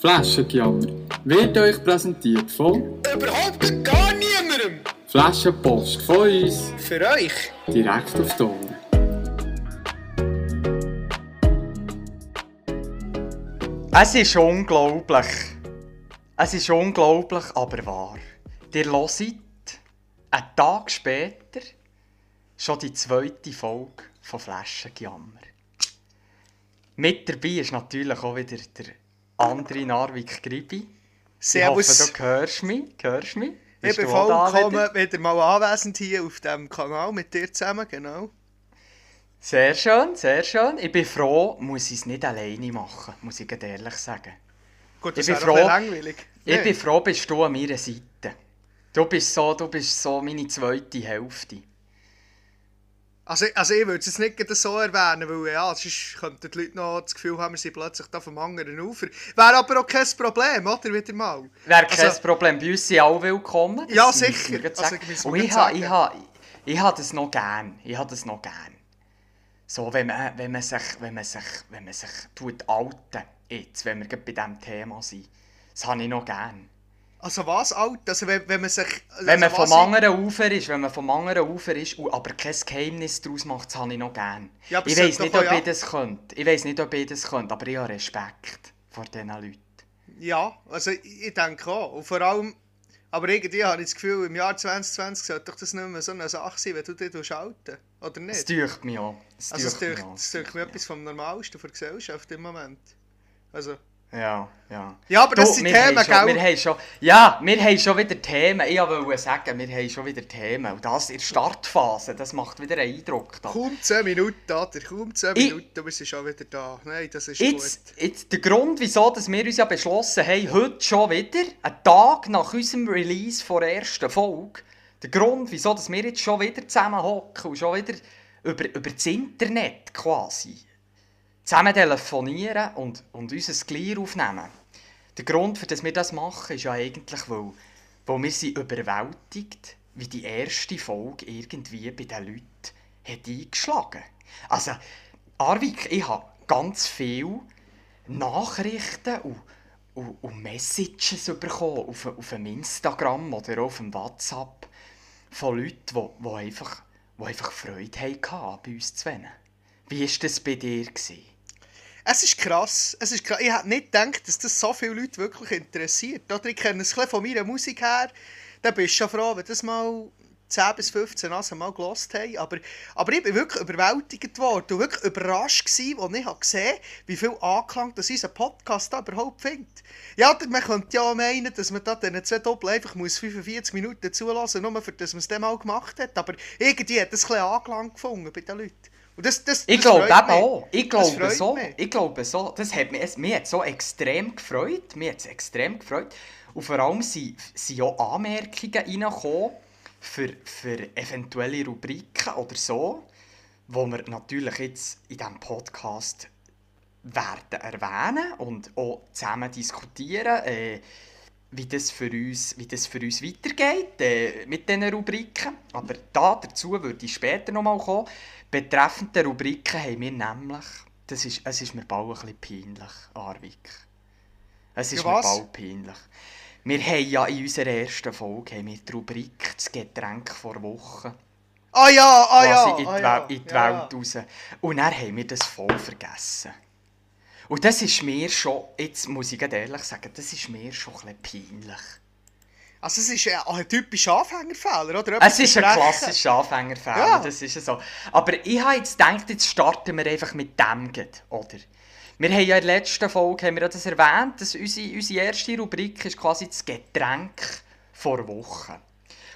Flaschengejammer wird euch präsentiert von Überhaupt gar niemandem. Flaschenpost von uns Für euch. direkt auf Ohren. Es ist unglaublich. Es ist unglaublich, aber wahr. Ihr hört einen Tag später schon die zweite Folge von Flaschengejammer. Mit dabei ist natürlich auch wieder der andere Narvik Gribi. Servus. Ich hoffe, du hörst mich. Hörst mich? Ich bin vollkommen wieder? wieder mal anwesend hier auf diesem Kanal mit dir zusammen, genau. Sehr schön, sehr schön. Ich bin froh, muss ich es nicht alleine machen, muss ich ehrlich sagen. Gut, Ich das bin wäre doch froh. langweilig. Ich bin froh, bist du an meiner Seite. Du bist so, du bist so meine zweite Hälfte. Also, also ich würde es nicht so erwähnen, weil ja, sonst könnten die Leute noch das Gefühl haben, wir sind plötzlich da vom anderen Ufer. Wäre aber auch kein Problem, oder? Wieder mal. Wäre kein Also- Problem, bei uns sind alle willkommen. Ja, sicher. Also, wir Und ich habe ich ha, ich ha das noch gern. Ich habe das noch gern. So, wenn man, wenn man sich, wenn man sich, wenn man sich tut alten, jetzt, wenn wir bei diesem Thema sind, das habe ich noch gern. Also was, alt? Also wenn, wenn man sich... Wenn man also vom anderen Ufer ist, wenn man vom anderen Ufer ist, und aber kein Geheimnis daraus macht, das habe ich noch gern. Ja, ich es weiß nicht, ob ich das könnte. Ich weiß nicht, ob ich das könnte, aber ich habe Respekt vor diesen Leuten. Ja, also ich, ich denke auch. Und vor allem... Aber irgendwie habe ich das Gefühl, im Jahr 2020 sollte doch das nicht mehr so eine Sache sein, wenn du dich schalten Oder Das nicht? täuscht mich auch. Das Also es täuscht mich auch. das ist mir etwas vom Normalsten der Gesellschaft im Moment. Also... Ja, ja. Ja, aber das sind wir Themen, schon, gell? Wir haben schon, ja, wir haben schon wieder Themen. Ich wollte sagen, wir haben schon wieder Themen. Und das in der Startphase, das macht wieder einen Eindruck. Da. Kaum 10 Minuten, oder? Kaum 10 Ich- Minuten, wir sind schon wieder da. Nein, das ist Jetzt, gut. jetzt der Grund, wieso dass wir uns ja beschlossen haben, heute schon wieder, einen Tag nach unserem Release der ersten Folge, der Grund, wieso dass wir jetzt schon wieder zusammenhocken und schon wieder über, über das Internet quasi zusammen telefonieren und, und unser Glied aufnehmen. Der Grund, für das wir das machen, ist ja eigentlich, weil, weil wir sind überwältigt, wie die erste Folge irgendwie bei den Leuten hat eingeschlagen Also, Arvik, ich habe ganz viele Nachrichten und, und, und Messages bekommen auf, auf dem Instagram oder auf dem WhatsApp von Leuten, die, die, einfach, die einfach Freude hatten bei uns zu Wie war das bei dir? Gewesen? Es ist krass. Es ist krass. Ich hätte nicht gedacht, dass das so viele Leute wirklich interessiert. Oder ich kenne es von meiner Musik her. Da bist du schon froh, wenn das mal 10 bis 15 Nase mal gelost haben. Aber, aber ich bin wirklich überwältigt worden und wirklich überrascht gewesen, als ich gesehen habe, wie viel Anklang das unser Podcast da überhaupt findet. Ja, man könnte ja meinen, dass man da diesen zwei Doppel einfach muss 45 Minuten zulassen muss, nur für das man es dann mal gemacht hat. Aber irgendwie hat das ein bisschen Anklang gefunden bei den Leuten. Das, das, Ich glaube eben mich. auch. Ich glaube so. mich. Ich glaube so. Das hat mich, es, mich hat so extrem gefreut. Mir hat extrem gefreut. Und vor allem sind, sind auch Anmerkungen reingekommen für, für eventuelle Rubriken oder so, wo wir natürlich jetzt in diesem Podcast werden erwähnen und auch zusammen diskutieren, äh, wie das für uns, wie das für uns weitergeht äh, mit diesen Rubriken. Aber da dazu würde ich später nochmal kommen. Betreffend der Rubriken haben wir nämlich, das ist, es ist mir bald ein bisschen peinlich, Arvik. Es ist Ja, mir bald peinlich. Wir haben ja in unserer ersten Folge haben wir die Rubrik «Das Getränk vor Woche» Ah ja, ah ja, quasi in die, ah ja, in die ja. Welt raus. Und dann haben wir das voll vergessen. Und das ist mir schon, jetzt muss ich ehrlich sagen, das ist mir schon ein peinlich. Also es ist äh, ein typischer Anfängerfehler, oder? Es ist ein klassischer Anfängerfehler, Ja. das ist so. Aber ich habe jetzt gedacht, jetzt starten wir einfach mit dem, oder? Wir haben ja in der letzten Folge haben wir ja das erwähnt, dass unsere, unsere erste Rubrik ist quasi das Getränk vor Woche.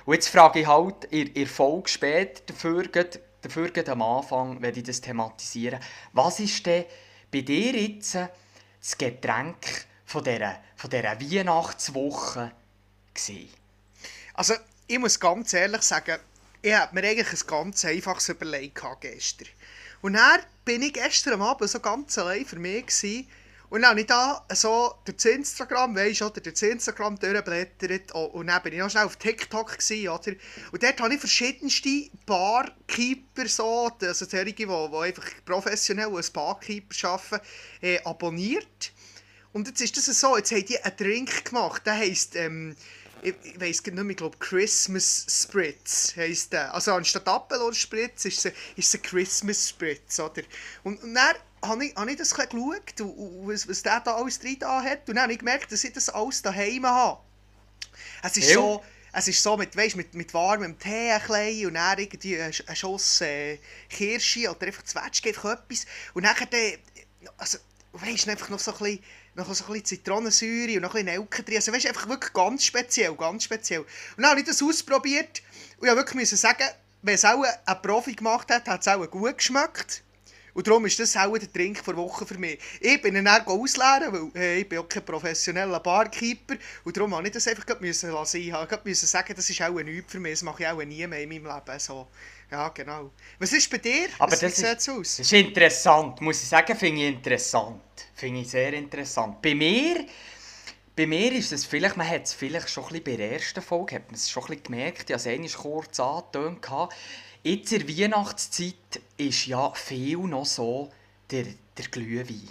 Und jetzt frage ich halt in, der Folge später, dafür, gleich- dafür am Anfang, wenn ich das thematisieren, was ist denn bei dir jetzt das Getränk von dieser, von dieser Weihnachtswoche gewesen? Also ich muss ganz ehrlich sagen, ich habe mir eigentlich ein ganz einfaches überlegt gestern. Und dann bin ich gestern Abend so ganz allein für mich gewesen. Und dann habe ich da so durch das Instagram, weisst du, oder durch das Instagram durchgeblättert. Oh, Und dann bin ich noch schnell auf TikTok gewesen, oder? Und dort habe ich verschiedenste Barkeeper, so, also solche, die, die einfach professionell als Barkeeper arbeiten, äh, abonniert. Und jetzt ist das so, jetzt haben die einen Drink gemacht, der heisst, ähm, ich, ich weiss nicht mehr, ich glaube Christmas Spritz heisst der. Also anstatt Aperol Spritz ist es, ist es ein Christmas Spritz, oder? Und, und dann habe ich, hab ich das ein bisschen geschaut, was, was der da alles drin da hat, und dann habe ich gemerkt, dass ich das alles daheim habe. Es ist Ja. so... Es ist so mit, weißt, mit, mit warmem Tee ein bisschen und dann irgendwie ein, ein Schuss äh, Kirsche oder einfach Zwetschge, einfach etwas. Und dann, dann also, weißt du, einfach noch so ein bisschen, noch so ein bisschen Zitronensäure und noch ein bisschen Nelke drin. Also weißt einfach wirklich ganz speziell, ganz speziell. Und dann habe ich das ausprobiert und ich wirklich müssen sagen, wenn es auch ein Profi gemacht hat, hat es auch gut geschmeckt. Und darum ist das auch der Trink der Woche für mich. Ich bin ihn dann ausleeren, weil äh, ich bin auch kein professioneller Barkeeper. Und darum musste ich das einfach müssen lassen. Ich musste sagen, das ist auch nichts für mich. Das mache ich auch nie mehr in meinem Leben. So. Ja, genau. Was ist bei dir? Aber das wie ist- sieht's aus? Das ist interessant, muss ich sagen, finde ich interessant. Finde ich sehr interessant. Bei mir, bei mir ist es vielleicht, man hat es vielleicht schon ein bisschen bei der ersten Folge, hat man es schon ein bisschen gemerkt, ich habe es kurz angetönt. Jetzt in der Weihnachtszeit ist ja viel noch so der, der Glühwein,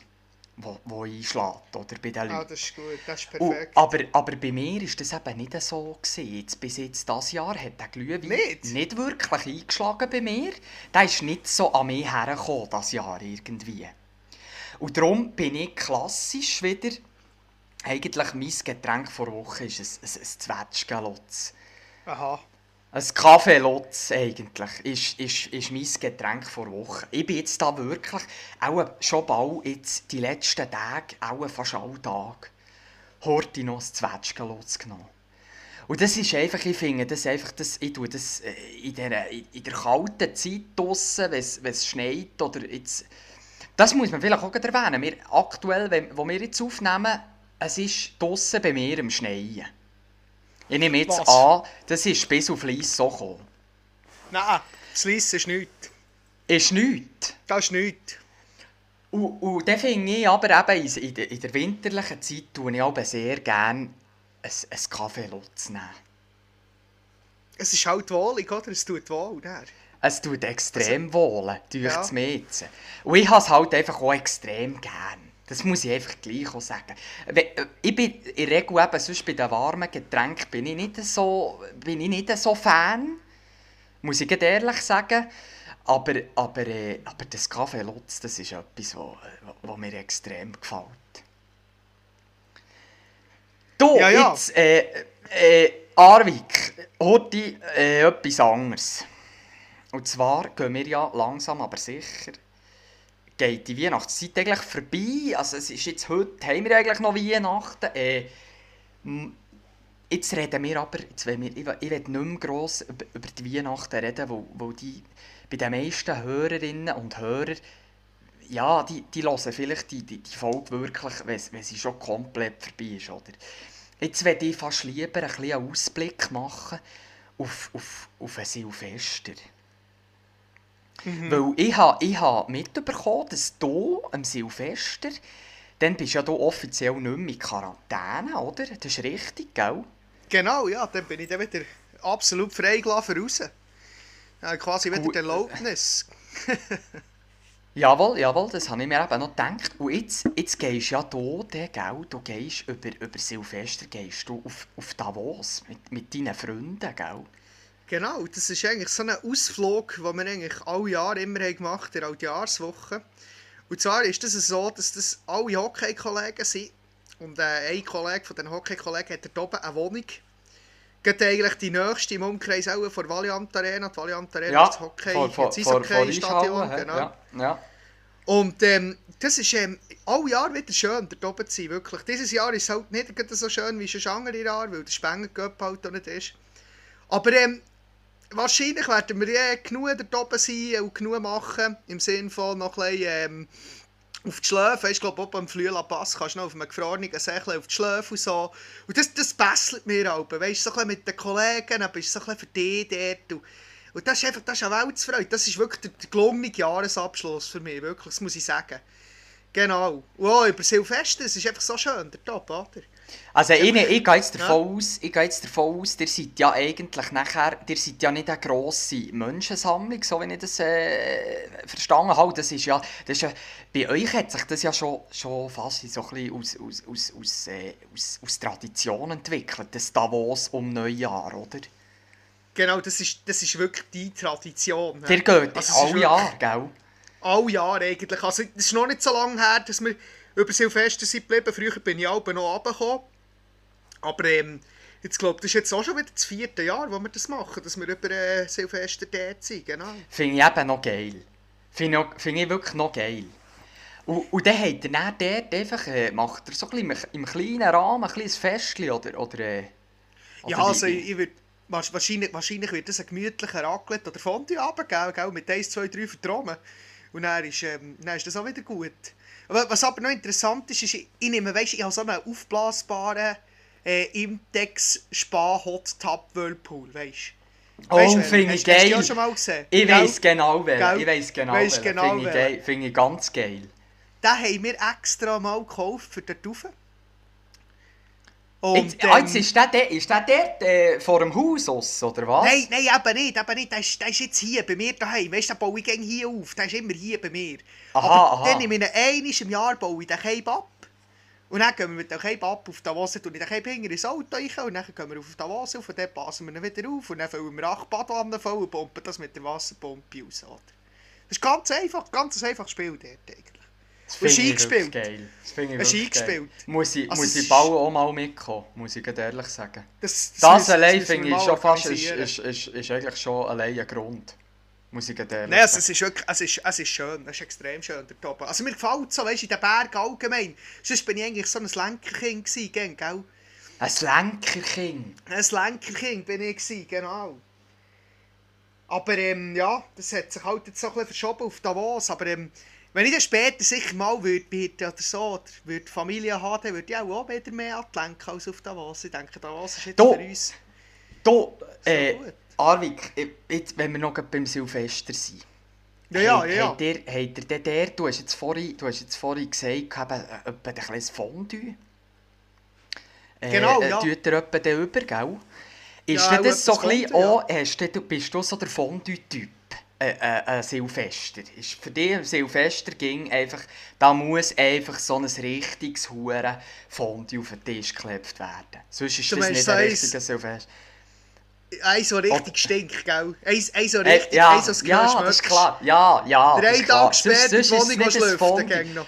wo, wo einschlägt, oder bei den Leuten. Ah, das ist gut, das ist Und, perfekt. aber, aber bei mir ist das eben nicht so gewesen. Jetzt, bis jetzt das Jahr hat der Glühwein Nicht? wirklich eingeschlagen bei mir. Der ist nicht so an mich hergekommen, das Jahr irgendwie. Und darum bin ich klassisch wieder, eigentlich mein Getränk vor Woche ist ein, ein, ein Zwetschgenlotz. Aha. Ein Kaffeelotz eigentlich ist, ist, ist mein Getränk vor Woche. Ich bin jetzt da wirklich, auch schon bald, jetzt die letzten Tage, auch fast alle Tage, heute noch ein Zwetschgenlotz genommen. Und das ist einfach, ich finde, das einfach, das, ich tue das äh, in der, in der kalten Zeit draussen, wenn es schneit oder jetzt... Das muss man vielleicht auch erwähnen. Wir, aktuell, wenn, wo wir jetzt aufnehmen, es ist draussen bei mir im Schneien. Ich nehme jetzt Was? an, das ist bis auf Lies so gekommen. Nein, das Lies ist nichts. Ist nichts. Das ist nichts. Und, und dann finde ich aber eben in, der, in der winterlichen Zeit tue ich aber sehr gerne ein, ein Kaffeelutz nehmen. Es ist halt wohlig, oder? Es tut wohl. Der. Es tut extrem wohl, durch Ja. das mir jetzt. Und ich habe es halt einfach auch extrem gern. Das muss ich einfach gleich auch sagen. Äh, Ich bin in der Regel eben, sonst bei den warmen Getränken bin ich nicht so, bin ich nicht so Fan. Muss ich ehrlich sagen. Aber, aber, äh, aber das Kaffee Lutz, das ist etwas, wo mir extrem gefällt. Du, Ja, ja. jetzt, äh, äh, Arvik, heute äh, etwas anderes. Und zwar gehen wir ja langsam, aber sicher, geht die Weihnachtszeit eigentlich vorbei. Also es ist jetzt heute, haben wir eigentlich noch Weihnachten. Äh, jetzt reden wir aber, jetzt wollen wir, ich, will- ich will nicht mehr gross über, über die Weihnachten reden, wo, wo die bei den meisten Hörerinnen und Hörern, ja, die, die hören vielleicht die, die, die Folge wirklich, wenn, sie schon komplett vorbei ist, oder? Jetzt werde ich fast lieber ein einen Ausblick machen auf, auf, auf ein Silvester. Weil ich habe ich ha mitbekommen, dass du am Silvester, dann bist du ja du offiziell nicht mehr in Quarantäne, oder? Das ist richtig, gell? Genau, ja, dann bin ich dann wieder absolut freigelassen raus. Ja, quasi wieder die Erlaubnis. Jawohl, jawohl, das habe ich mir eben noch gedacht. Und jetzt, jetzt gehst ja du, der, gell, du gehst über, über Silvester gehst du auf, auf Davos mit, mit deinen Freunden, gell? Genau, das ist eigentlich so ein Ausflug, den wir eigentlich alle Jahre immer haben gemacht haben, in der Jahreswoche. Und zwar ist das so, dass das alle Hockey-Kollegen sind. Und äh, ein Kollege von den Hockey-Kollegen hat dort oben eine Wohnung. Geht eigentlich die nächste im Umkreis auch von der Valiant Arena. Die Valiant Arena ist das Hockey, vor, vor, das vor, vor. Eishauen, hä? Genau. Ja, ja. Und ähm, das ist ähm, alle Jahre wieder schön, dort oben zu sein, wirklich. Dieses Jahr ist es halt nicht so schön wie schon andere Jahre, weil der Spengen-Cup halt auch nicht ist. Aber ähm, wahrscheinlich werden wir ja genug dort oben sein und genug machen, im Sinne von noch ein bisschen ähm, auf die Schläfe. Ich glaube, auch beim Flüela Pass kannst du noch auf einem gefrorenen Sächle auf die Schläfe und so. Und das, das besselt mir auch. Weißt du, so mit den Kollegen, dann bist du so ein bisschen für dich dort. Und, und das ist einfach das ist eine Weltsfreude. Das ist wirklich der, der gelungene Jahresabschluss für mich, wirklich, das muss ich sagen. Genau. Wow, über Silvester, es ist einfach so schön, der Top, oder? Also ich, ich gehe jetzt Ja. davon aus, ich gehe jetzt davon aus, ihr seid ja eigentlich nachher, ihr seid ja nicht eine grosse Menschensammlung, so wie ich das äh, verstanden habe. Das ist ja, das ist ja, bei euch hat sich das ja schon, schon fast so ein bisschen aus, aus, aus, aus, äh, aus, aus Tradition entwickelt, das Davos um Neujahr, oder? Genau, das ist, das ist wirklich die Tradition. Ihr hä? geht Also, alle wirklich- Jahr, gell? Alle Jahre eigentlich. Also, es ist noch nicht so lange her, dass wir über Silvester sind geblieben. Früher bin ich auch noch runtergekommen. Aber ähm, jetzt glaube das ist jetzt auch schon wieder das vierte Jahr, wo wir das machen, dass wir über äh, Silvester dort sind. Genau. Finde ich eben noch geil. Finde ich, finde ich wirklich noch geil. Und, und dann ihr dann dort einfach, äh, macht ihr so ein im, kleinen Rahmen ein kleines Festchen, oder? oder, äh, oder Ja, also ich, ich würd, wahrscheinlich, wahrscheinlich wird das ein gemütlicher Raclette oder Fondue gell, mit 1, 2, 3 Vertromen. Und dann ist, ähm, dann ist das auch wieder gut. Was aber noch interessant ist, ist, ich, nehme, weißt, ich habe so einen aufblasbaren äh, Imtex Spa Hot Tub Whirlpool, weißt Oh, finde ich Hast du geil. schon mal gesehen? Ich weiss genau wer. Ich weiss genau Weisst wer. genau Finde ich, geil. Finde ich ganz geil. Den haben wir extra mal gekauft für dort rauf. Und, Jetzt, ah, jetzt ähm, ist der, der, ist der dort äh, vor dem Haus aus, oder was? Nein, nein, eben nicht, eben nicht. Der ist, der ist jetzt hier bei mir daheim. Weißt du, baue ich hier auf. Der ist immer hier bei mir. Aha, Aber aha. dann nehme ich ihn im Jahr baue ich den Cape ab. Und dann gehen wir mit dem Cape ab auf Davos, tue ich den Cape hinter ins Auto rein und dann gehen wir auf Davos auf und dann passen wir ihn wieder auf und dann füllen wir acht Badwannen voll und pumpen das mit der Wasserpumpe aus. Oder? Das ist ganz einfach, ganz ein einfaches Spiel dort eigentlich. Das ich eingespielt. geil. Das finde ich geil. eingespielt? Muss ich, Also muss ich ist- bald auch mal mitkommen, muss ich ehrlich sagen. Das, Das müssen- allein finde ich schon fast, ist, ist, ist, ist eigentlich schon allein ein Grund. Muss ich ehrlich Nein, also es ist wirklich, es ist, es ist schön, es ist extrem schön, der Top. Also mir gefällt so, weißt du, in den Bergen allgemein. Sonst bin ich eigentlich so ein Lenkerkind gewesen, gell? Ein Lenkerkind. Ein Lenkerkind bin ich gewesen, genau. Aber ähm, ja, das hat sich halt jetzt so ein bisschen verschoben auf Davos, aber ähm, wenn ich dann später sicher mal würde bieten oder so, oder würde Familie haben, würde ich auch, auch wieder mehr an die Lenken als auf Davos. Ich denke, Davos ist jetzt Du, für uns... Du, äh, gut. Arvik, jetzt, wenn wir noch beim Silvester sind. Ja, ja, ja. Habt ihr, habt ihr der, du hast jetzt vorhin, du hast jetzt vorhin gesagt, eben, äh, etwa ein kleines Fondue. Äh, Genau, äh, ja. Tut ihr etwa den über, gell? Ist Ja, das so ein bisschen auch, hast du, bist du so der Fondue-Typ? Äh, äh, äh, Silvester. Ist für dich Silvester ging einfach, da muss einfach so ein richtiges Huren Fondue auf den Tisch geklebt werden. Sonst ist Du das nicht so ein eins- richtiger Silvester. Ein so richtig Oh. stinkt, gell? Ein, ein so Äh, richtig, ja, ein so das ja, das ist klar. Ja, ja. Der das einen ist klar. Tag später die Wohnung Fondue. gäng noch.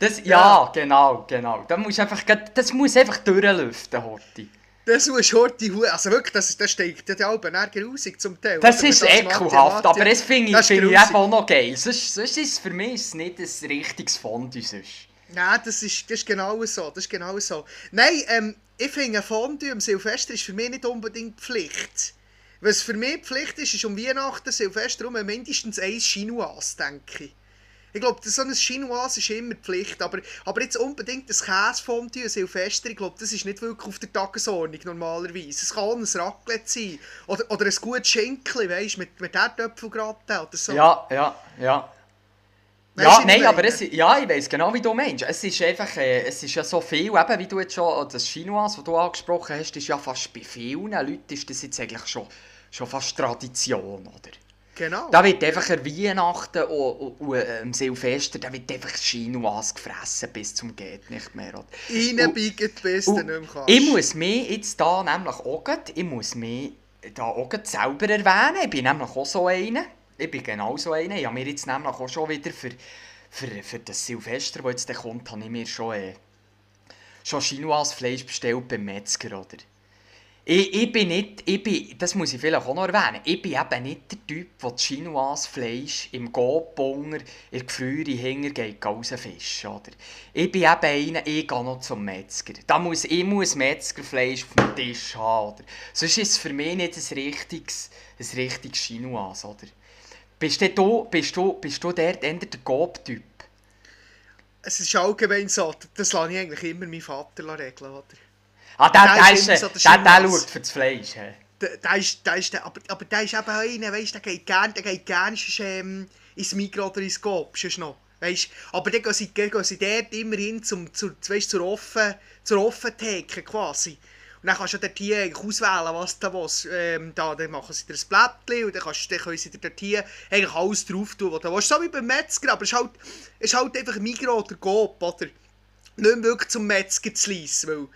Das, ja, Ja. genau, genau. Da musst du einfach, das muss einfach durchlüften, Horti. Das muss Horti hu Also wirklich, das, das stinkt ja auch grausig zum Teil. Das ist ekelhaft, aber das finde ich, Das ist find ich grusig. auch noch geil. Sonst, sonst ist es für mich ist nicht ein richtiges Fondue. Sonst. Nein, das ist, das ist genau so. Das ist genau so. Nein, ähm, ich finde, ein Fondue am Silvester ist für mich nicht unbedingt Pflicht. Was für mich Pflicht ist, ist um Weihnachten, Silvester rum mindestens ein Chinoise, denke ich. Ich glaube, so ein Chinoise ist immer Pflicht, aber, aber jetzt unbedingt ein Käsefondue, ein Silvester, ich glaube, das ist nicht wirklich auf der Tagesordnung normalerweise. Es kann auch ein Raclette sein oder, oder ein gutes Schinken, weißt du, mit, mit Erdöpfelgratin oder so. Ja, ja, ja. Weisst Ja, nein, aber es, ja, ich weiß genau, wie du meinst. Es ist einfach, äh, es ist ja so viel, eben, wie du jetzt schon, das Chinoise, das du angesprochen hast, ist ja fast bei vielen Leuten ist das jetzt eigentlich schon, schon fast Tradition, oder? Genau. Da wird einfach an Weihnachten und, und, und am Silvester, da wird einfach Chinoise gefressen bis zum geht nicht mehr. Reinbiegen, bis du nicht mehr kannst. ich muss mich jetzt da nämlich auch, ich muss mich da auch selber erwähnen. Ich bin nämlich auch so einer. Ich bin genau so einer. Ich habe mir jetzt nämlich auch schon wieder für, für, für das Silvester, das jetzt kommt, habe ich mir schon, äh, schon Chinoise Fleisch bestellt beim Metzger, oder? Ich, ich bin nicht, ich bin, das muss ich vielleicht auch noch erwähnen, ich bin eben nicht der Typ, der das Chinoise Fleisch im Gotbunger in der Gefriere hinger geht rausfischen, oder? Ich bin eben einer, ich gehe noch zum Metzger. Da muss, ich muss Metzgerfleisch auf dem Tisch haben, oder? Sonst ist es für mich nicht ein richtiges, ein richtiges Chinoise, oder? Bist du, bist du, bist du dort der Gob-Typ? Es ist allgemein so, das lasse ich eigentlich immer meinen Vater regeln, oder? Ah, der, Der der, ist ist, äh, der, der der Chinoise. schaut für das Fleisch. hä? Der, der ist, der ist der, aber, aber der ist eben auch einer, weißt, der geht gerne, der geht gerne sonst, ähm, ins Mikro oder ins Coop, sonst noch. Weißt, aber dann gehen sie, gehen sie dort immerhin zum, zur, weißt, zur, offen, zur Offentheke quasi. Und dann kannst du dort hier auswählen, was du willst. Ähm, da, dann machen sie dir ein Blättchen und dann, kannst, dann können sie dir dort hier eigentlich alles drauf tun, was du willst. So wie beim Metzger, aber es ist halt, es ist halt einfach Migros oder Coop, oder? Nicht wirklich zum Metzger zu liessen, weil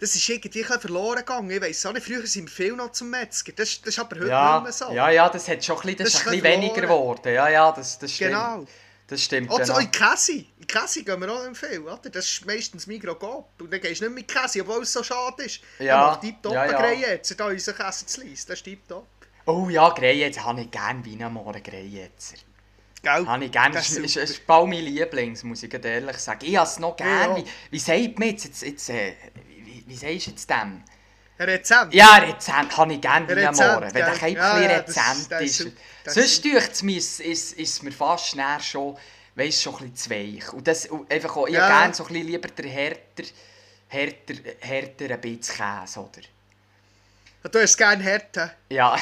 das ist irgendwie verloren gegangen. Ich weiss auch nicht, früher sind wir viel noch zum Metzger. Das, das ist aber heute ja, nicht mehr so. Ja, ja, das, hat schon ein bisschen, das, das ist ein bisschen weniger geworden. Ja, ja, das, das stimmt. Genau. Das stimmt. Auch genau. in Käse. In Käse gehen wir auch nicht viel, oder? Das ist meistens Migros Coop. Und dann gehst du nicht mit Käse, obwohl es so schade ist. Ja, dann macht tipptopp ja, ja. jetzt, da unseren Käse zu liessen. Das ist tipptopp. Oh ja, Greyetzer habe ich gerne wie am Morgen Greyetzer. Gell? Habe ich gerne. Das ist ist, ist, bald mein Lieblings, muss ich ehrlich sagen. Ich habe es noch gerne. Ja. Wie, wie sagt man jetzt, jetzt, jetzt äh, wie, sagst du jetzt dem? Ein Rezept. Ja, Rezent habe ich gerne Rezent, Morgen. Wenn der Ja, bisschen ja, Rezent das ist das Sonst es mir, ist, ist, mir fast schnell schon, weißt, schon ein bisschen zu weich. Und das, und einfach auch, ich Ja. gerne so ein bisschen lieber den härter, härter, härter ein bisschen Käse, oder? Du hast gerne Härte. Ja.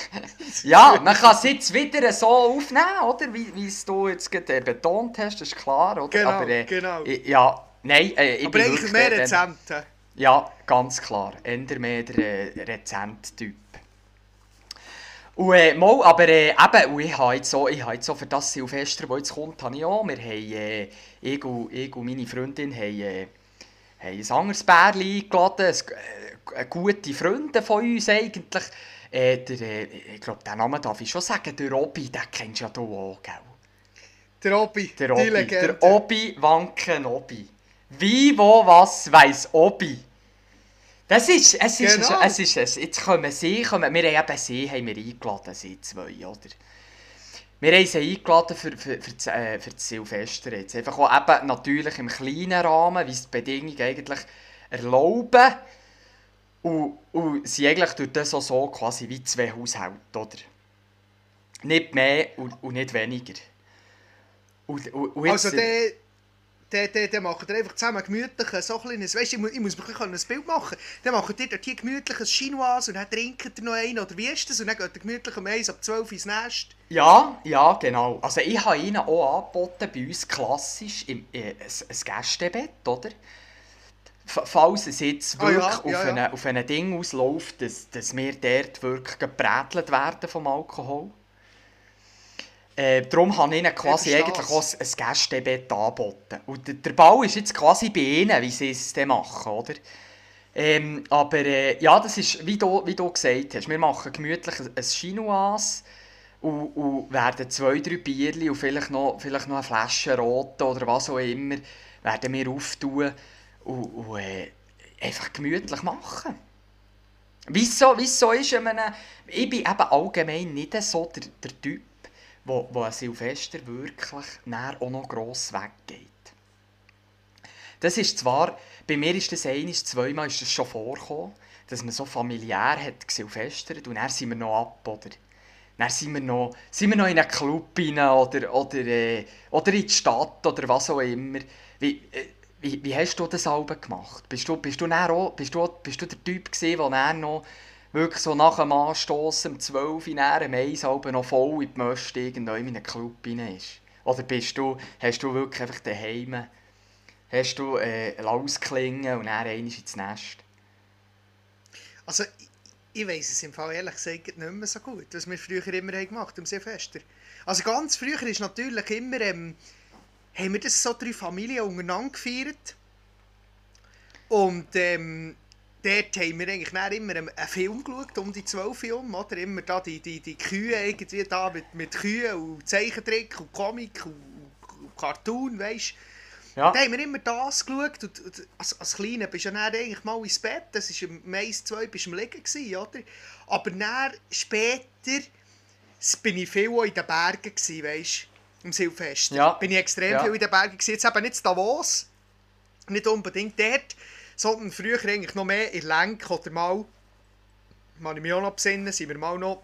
ja, man kann es jetzt wieder so aufnehmen, oder? Wie, wie es du jetzt gerade äh, betont hast, das ist klar, oder? Genau, Aber, äh, genau. Ja, nein, äh, ich Aber bin eigentlich mehr der- der- Rezepte. Ja, ganz klar. Eher mehr der äh, Rezent-Typ. Und, äh, mal, aber äh, eben, ich habe jetzt so, ich habe jetzt so für das Silvester, das jetzt kommt, habe ich auch, wir haben, äh, ich, und, ich und meine Freundin haben, äh, haben ein anderes Bärchen eingeladen, ein, äh, eine gute Freunde von uns eigentlich. Äh, der, äh, ich glaube, den Namen darf ich schon sagen, der Robby, den kennst du ja du auch, gell? Der Obi, Der Obi, der Obi Wanken Obi. Wie, wo, was, weiss Obi. Das ist, es ist, Genau. es ist, es jetzt kommen sie, kommen, wir haben eben sie, haben wir eingeladen, sie zwei, oder? Wir haben sie eingeladen für, für, für, das, äh, für das Silvester jetzt. Einfach auch eben natürlich im kleinen Rahmen, wie es die Bedingungen eigentlich erlauben. Und, und sind eigentlich durch das auch so quasi wie zwei Haushalte, oder? Nicht mehr und, und nicht weniger. Und, und, und jetzt- Also der, der macht ihr einfach zusammen gemütlich so ein kleines, weißt ich muss, ich muss mir ein, Bild machen. Dann macht ihr dort hier gemütlich ein Chinoise und dann trinkt ihr noch einen oder wie ist das? Und dann geht ihr gemütlich um eins ab 12 ins Nest. Ja, ja, genau. Also ich habe ihnen auch angeboten, bei uns klassisch im, äh, ein, ein Gästebett, oder? Falls es jetzt Ah, ja, wirklich auf, ja, ja. Eine, auf ein Ding ausläuft, dass, dass wir dort wirklich gebrätelt werden vom Alkohol. Äh, darum habe ich ihnen quasi eigentlich auch ein Gästebett angeboten. Und der, Ball ist jetzt quasi bei ihnen, wie sie es dann machen, oder? Ähm, aber äh, ja, das ist, wie du, wie du gesagt hast, wir machen gemütlich ein Chinoise und, und werden zwei, drei Bierchen und vielleicht noch, vielleicht noch eine Flasche Rot oder was auch immer, werden wir auftun und, und äh, einfach gemütlich machen. Wie es so, wie es so ist, ich, meine, ich bin eben allgemein nicht so der, der Typ, wo, wo ein Silvester wirklich näher auch noch gross weggeht. Das ist zwar, bei mir ist das eines, zweimal ist das schon vorgekommen, dass man so familiär hat gesilvestert und dann sind wir noch ab, oder? Dann sind wir noch, sind wir noch in einen Club rein oder, oder, äh, oder in die Stadt oder was auch immer. Wie, äh, wie, wie hast du das Album gemacht? Bist du, bist du, auch, bist du, bist du der Typ gewesen, der noch wirklich so nach dem Anstossen um 12 Uhr näher am Eisalben noch voll in die Möste irgendwo in einen Club rein ist? Oder bist du, hast du wirklich einfach daheim hast du äh, ausklingen und dann einmal ins Nest? Also ich, ich weiss es im Fall ehrlich gesagt nicht mehr so gut, was wir früher immer haben gemacht am Silvester. Also ganz früher ist natürlich immer, ähm, haben wir das so drei Familien untereinander gefeiert. Und ähm, dort haben wir eigentlich dann immer einen, Film geschaut, um die 12 Uhr um, oder? Immer da die, die, die Kühe irgendwie da mit, mit Kühen und Zeichentrick und Comic und, und Cartoon, weißt Ja. da haben wir immer das geschaut und, und als, als Kleiner bist du ja dann eigentlich mal ins Bett, das war am Mais 2, bist du am Liegen gewesen, oder? Aber dann, später, bin ich viel in den Bergen gewesen, weisst du, am Silvester. Ja. Bin ich extrem Ja. viel in den Bergen gewesen, jetzt eben nicht in Davos, nicht unbedingt dort, sondern früher eigentlich noch mehr in Lenk oder mal, mal ich mich auch noch besinnen, sind wir mal noch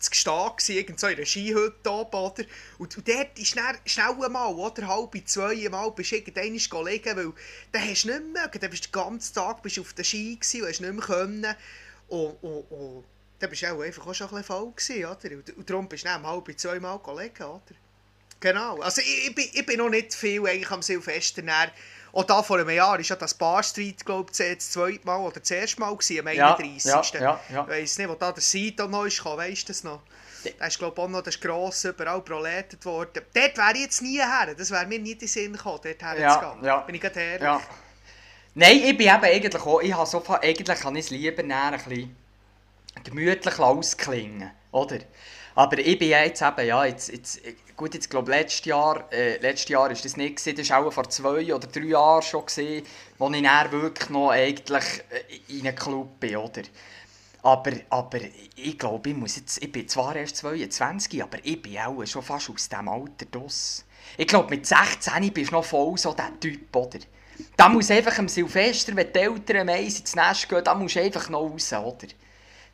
zu Gestehen irgend so in einer Skihütte oben, oder? Und, und dort ist dann schnell einmal, oder? Halb zwei Mal bist du irgendwann liegen, weil dann hast du nicht mehr. Dann bist du den ganzen Tag bist auf der Ski gewesen und hast nicht mehr können. Und, und, und dann bist du auch einfach auch schon ein bisschen voll gewesen, oder? Und, und darum bist du dann um halb zwei Mal liegen, oder? Genau. Also ich, ich, bin, ich bin noch nicht viel eigentlich am Silvester. Auch da vor einem Jahr war ja das Bar Street, glaube ich, das zweite Mal oder das erste Mal gewesen, am 31. Ja, ja, ja. Ich weiss nicht, wo da der Sito noch ist, weißt du das noch? Da ist, glaube ich, auch noch das grosse, überall proletet worden. Dort wäre ich jetzt nie her. Das wäre mir nie in den Sinn gekommen, dort her Ja, ja. Bin ich gerade ehrlich. Ja. Nein, ich bin eben eigentlich auch, ich habe so, eigentlich kann ich es lieber näher ein bisschen gemütlich ausklingen, oder? Aber ich bin ja jetzt eben, ja, jetzt, gut, jetzt glaube letztes Jahr, äh, letztes Jahr ist das nicht gewesen, das war vor zwei oder drei Jahren schon gewesen, wo ich wirklich noch eigentlich äh, in einem Club bin, oder? Aber, aber ich glaube, ich muss jetzt, ich bin zwar erst 22, aber ich bin auch schon fast aus diesem Alter draus. Ich glaube, mit 16 bist du noch voll so der Typ, oder? Da muss einfach am Silvester, wenn die Eltern am Eis ins Nest gehen, da musst du einfach noch raus, oder?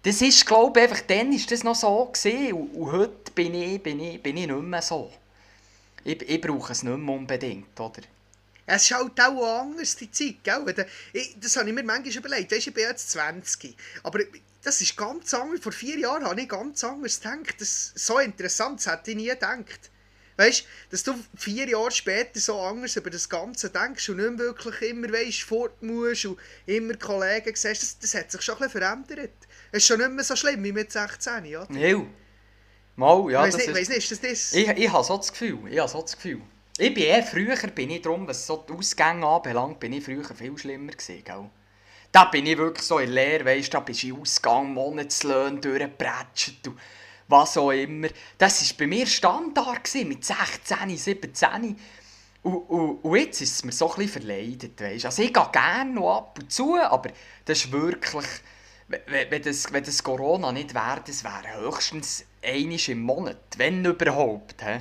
Das ist, glaube ich, einfach dann ist das noch so gewesen. Und, und heute bin ich, bin, ich, bin ich nicht mehr so. Ich, ich brauche es nicht mehr unbedingt, oder? Es ist halt auch anders, die Zeit, gell? Das habe ich mir manchmal überlegt. Weißt, ich bin jetzt 20. Aber das ist ganz anders. Vor vier Jahren habe ich ganz anders gedacht. Das so interessant, das hätte ich nie gedacht. Weißt dass du vier Jahre später so anders über das Ganze denkst und nicht wirklich immer weißt, fort musst und immer Kollegen siehst, das, das hat sich schon ein bisschen verändert. Es ist schon nicht mehr so schlimm wie mit 16, ja? Ja. Mal, ja, weiss das nicht, ist... nicht, ist das das? Ich, ich habe so das Gefühl, ich habe so das Gefühl. Ich bin eh früher, bin ich drum, was so die Ausgänge anbelangt, bin ich früher viel schlimmer gewesen, gell? Da bin ich wirklich so in Lehre, weisst, da bist du in Ausgang, Monatslöhne durchgepratscht und was auch immer. Das war bei mir Standard, gewesen, mit 16, 17. Und, und, und jetzt ist es mir so ein bisschen verleidet, weisst. Also ich gehe gerne noch ab und zu, aber das ist wirklich... Wenn, das, wenn das Corona nicht wäre, das wäre höchstens einmal im Monat, wenn überhaupt. He?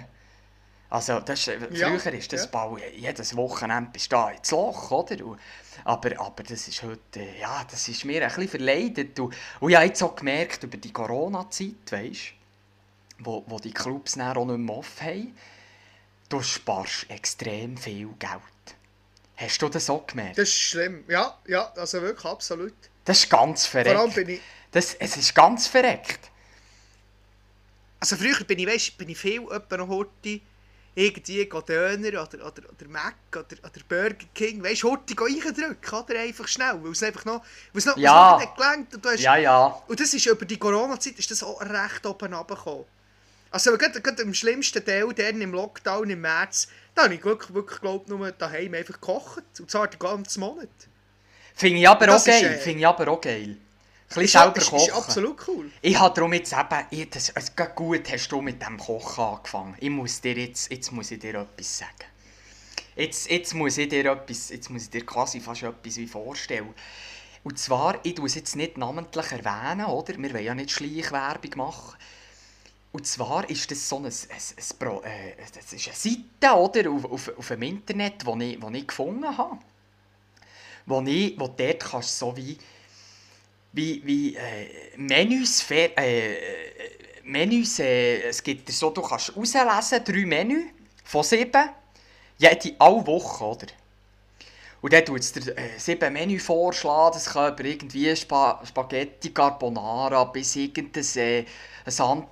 Also das, ist- Ja, früher ist das ja. bald jedes Wochenende bist du da ins Loch, oder? Und, aber, aber das ist heute, äh, ja, das ist mir ein bisschen verleidet. Und, und ich habe jetzt auch gemerkt, über die Corona-Zeit, weisst wo, wo die Clubs dann auch nicht mehr offen haben, du sparst extrem viel Geld. Hast du das auch gemerkt? Das ist schlimm. Ja, ja, also wirklich absolut. Das ist ganz Vor allem verreckt. bin ich... Das, es ist ganz verreckt. Also früher bin ich, weißt, bin ich viel etwa noch heute irgendwie Döner oder, oder, oder Mac oder, oder Burger King, weißt du, heute reindrücken, oder? Einfach schnell, weil es einfach noch, weil es noch, Ja. noch nicht gelangt und du hast, Ja, ja. Und das ist über die Corona-Zeit ist das auch recht oben runtergekommen. Also gerade, gerade im schlimmsten Teil, der im Lockdown im März, da habe ich wirklich, wirklich glaub, nur daheim einfach gekocht. Und zwar den ganzen Monat. Finde ich aber Das auch geil. äh, Finde ich aber auch geil. Ein bisschen selber kochen. ist absolut cool. Ich habe darum jetzt eben, ich, das, es geht gut, hast du mit dem Kochen angefangen. Ich muss dir jetzt, jetzt muss ich dir etwas sagen. Jetzt, jetzt muss ich dir etwas, jetzt muss ich dir quasi fast etwas wie vorstellen. Und zwar, ich tue es jetzt nicht namentlich erwähnen, oder? Wir wollen ja nicht Schleichwerbung machen. Und zwar ist das so ein, ein, ein, Pro- äh, das ist eine Seite, oder? Auf, auf, auf dem Internet, die ich, die ich gefunden habe. Wo, ich, wo dort kannst so wie wie, wie äh, Menüs, äh, Menüs äh, es gibt so, du kannst auslesen, drei Menü von sieben, jede alle Woche, oder? Und dann tut es dir äh, sieben Menü vorschlagen, das kann über irgendwie Spa Spaghetti Carbonara bis irgendein äh, ein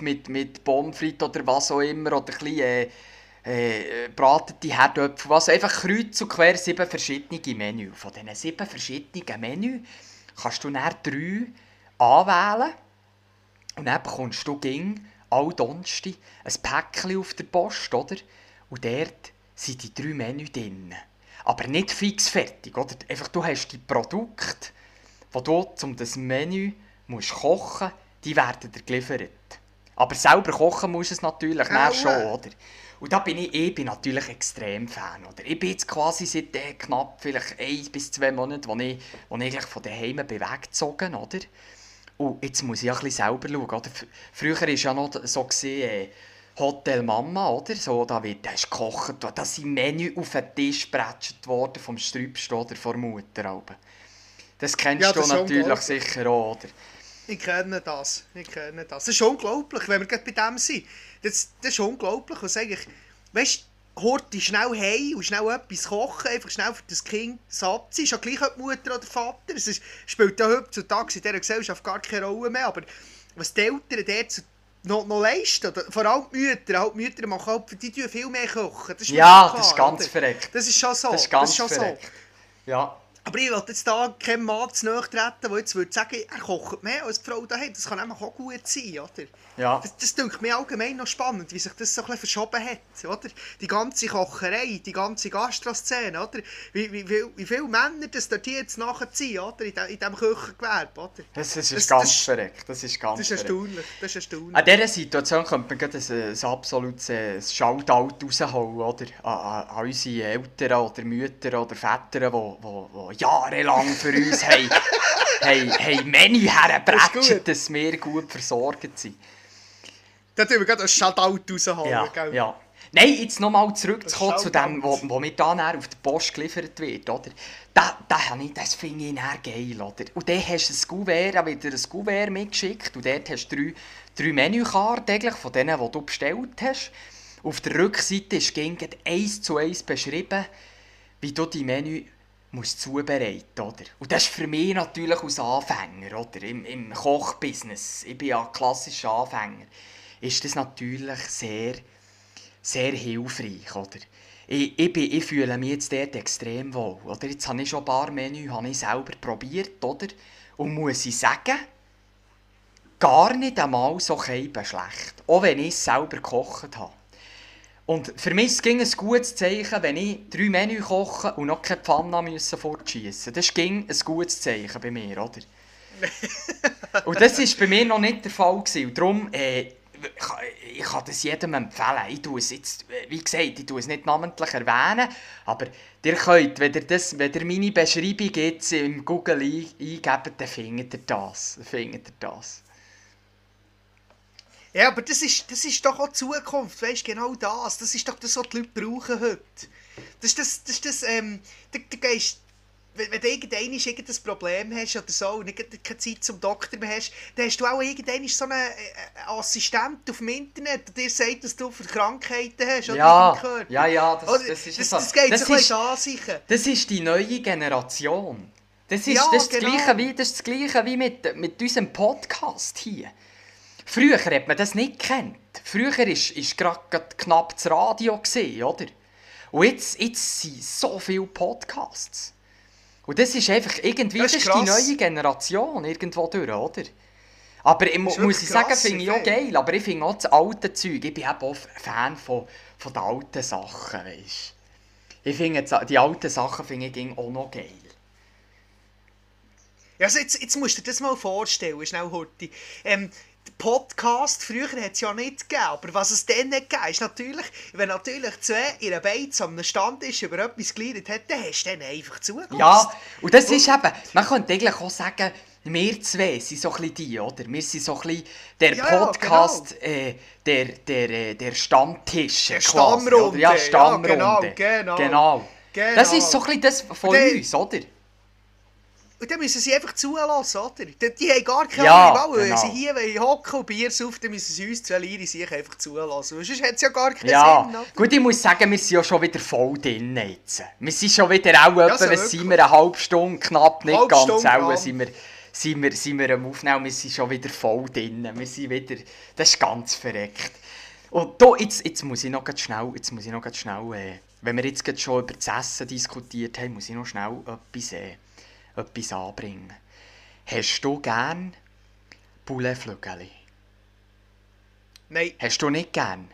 mit, mit Pommes frites oder was auch immer, oder ein bisschen äh, äh, bratete Herdöpfel, was einfach kreuz und quer sieben verschiedene Menü. Von diesen sieben verschiedenen Menü kannst du dann drei anwählen und dann bekommst du ging all Donnerstag ein Päckchen auf der Post, oder? Und dort sind die drei Menü drin. Aber nicht fix fertig, oder? Einfach, du hast die Produkte, die du um das Menü musst kochen die werden dir geliefert. Aber selber kochen musst du es natürlich dann schon, oder? Und da bin ich, ich bin natürlich extrem Fan, oder? Ich bin jetzt quasi seit äh, knapp vielleicht ein bis zwei Monaten, wo ich, wo ich eigentlich von daheim bin weggezogen, oder? Und jetzt muss ich auch ein bisschen selber schauen, oder? Früher war ja noch so, gewesen, äh, Hotel Mama, oder? So, da wird da ist gekocht, da sind Menü auf den Tisch geprätscht worden vom Sträubsten oder von der Mutter. aber. Das kennst Ja, du das ist natürlich sicher auch, oder? Ich kenne das. Ich kenne das. Das ist unglaublich, wenn wir gerade bei dem sind. Das, das ist unglaublich, was eigentlich... Weißt du, Horti schnell heim und schnell etwas kochen, einfach schnell für das Kind satt sein. Ist ja gleich ob Mutter oder der Vater. Es ist, spielt ja heutzutage in dieser Gesellschaft gar keine Rolle mehr. Aber was die Eltern dort noch, noch leisten. Oder, vor allem die Mütter, halt die Mütter machen halt, die tun viel mehr kochen. Das ist Ja, schon das ist klar, ganz oder? verreckt. Das ist schon so. Das ist ganz schon verreckt. Ja. Aber ich will jetzt da keinem Mann zu nahe treten, der jetzt würde sagen, er kocht mehr als die Frau daheim. Das kann nämlich auch gut sein, oder? Ja. Das, das denkt mir allgemein noch spannend, wie sich das so ein bisschen verschoben hat, oder? Die ganze Kocherei, die ganze Gastroszene, oder? Wie, wie, wie, wie viele Männer das dort hier jetzt nachziehen, oder? In, de, in diesem Küchengewerbe, oder? Das, das ist Das- ganz das- verreckt. Das ist ganz Das ist erstaunlich, das ist erstaunlich. An dieser Situation könnte man ein, ein absolutes äh, Shoutout rausholen, oder? An, an, an unsere Eltern oder Mütter oder Väter, die wo jahrelang für uns haben, haben, haben Das hergebretschen, dass wir gut versorgt sind. Da tun wir gerade einen Shoutout rausholen, Ja, gell? ja. Nein, jetzt nochmal zurückzukommen zu dem, wo, wo mir dann auf der Post geliefert wird, oder? Da, da ich, das finde ich dann geil, oder? Und dann hast du ein auch wieder ein Kuvert mitgeschickt und dort hast du drei, drei Menükarten von denen, die du bestellt hast. Auf der Rückseite ist gegen eins zu eins beschrieben, wie du die Menü musst zubereiten oder? Und das ist für mich natürlich als Anfänger, oder? Im, im Kochbusiness, ich bin ja klassischer Anfänger, ist das natürlich sehr, sehr hilfreich, oder? Ich, ich, bin, ich fühle mich jetzt dort extrem wohl, oder? Jetzt habe ich schon ein paar Menü habe ich selber probiert, oder? Und muss ich sagen, gar nicht einmal so schlecht. Auch wenn ich es selber gekocht habe. Und für mich ging es ein gutes Zeichen, wenn ich drei Menü koche und noch keine Pfanne müssen fortschießen. Das ging ein gutes Zeichen bei mir, oder? und das war bei mir noch nicht der Fall. Gewesen. Und darum, äh, ich, kann das jedem empfehlen. Ich tue es jetzt, wie gesagt, ich tue es nicht namentlich erwähnen, aber ihr könnt, wenn ihr, das, wenn ihr meine Beschreibung jetzt im Google ein, eingebt, dann findet ihr das. Findet ihr das. Ja, aber das ist, das ist doch auch die Zukunft, weißt du, genau das. Das ist doch das, was die Leute brauchen heute. Das ist das, das, ist das ähm, du, du gehst, wenn, wenn du irgendwann irgendein Problem hast oder so und nicht keine Zeit zum Doktor mehr hast, dann hast du auch irgendwann so einen äh, Assistent auf dem Internet, der dir sagt, dass du für Krankheiten hast oder Ja, ja, ja, das, Oder? das ist das, so. das geht Das so ist- an sich. Das ist die neue Generation. Das ist, Ja, das, ist genau. das, Gleiche wie, das ist das Gleiche wie mit, mit unserem Podcast hier. Früher hat man das nicht gekannt. Früher war ist gerade knapp das Radio, gewesen, oder? Und jetzt, jetzt sind so viele Podcasts. Und das ist einfach irgendwie Das das ist ist die neue Generation irgendwo durch, oder? Aber ich, mu- ist muss ich sagen, finde ich auch geil. Aber ich finde auch das alte Zeug. Ich bin eben auch Fan von, von den alten Sachen, weißt Ich finde die alten Sachen finde ich auch noch geil. Ja, also jetzt, jetzt musst du dir das mal vorstellen, schnell Horti. Ähm, Podcast, früher hat es ja nicht gegeben, aber was es dann nicht gegeben ist natürlich, wenn natürlich zwei in einer Beiz am Stand ist, über etwas gelernt hat, dann hast du dann einfach zugelassen. Ja, und das ist eben, man könnte eigentlich auch sagen, wir zwei sind so ein die, oder? Wir sind so ein bisschen der Ja, ja, Podcast, äh, der, der, äh, der Stammtisch Der quasi, Stammrunde, oder? Ja, ja, Stammrunde. genau, genau. Genau. Genau. Das ist so ein das von uns, oder? Und dann müssen sie einfach zulassen, oder? Die, die haben gar keine Ja, Wahl. Wenn genau. sie hier hocken und Bier saufen, dann müssen sie uns zwei Leute sich einfach zulassen. Weil Sonst hat es ja gar keinen Ja, Sinn. oder? gut, ich muss sagen, wir sind ja schon wieder voll drin jetzt. Wir sind schon wieder auch etwa, so sind wir, eine halbe Stunde, knapp, nicht Halbe ganz, Stunde, auch ja. sind wir, sind, wir, sind wir am Aufnehmen, wir sind schon wieder voll drin. Wir sind wieder, das ist ganz verreckt. Und da, jetzt, jetzt muss ich noch ganz schnell, jetzt muss ich noch ganz schnell, äh, wenn wir jetzt schon über das Essen diskutiert haben, muss ich noch schnell etwas, äh, etwas anbringen. Hast du gern Pouletflügel? Nein, Hast du nicht gern?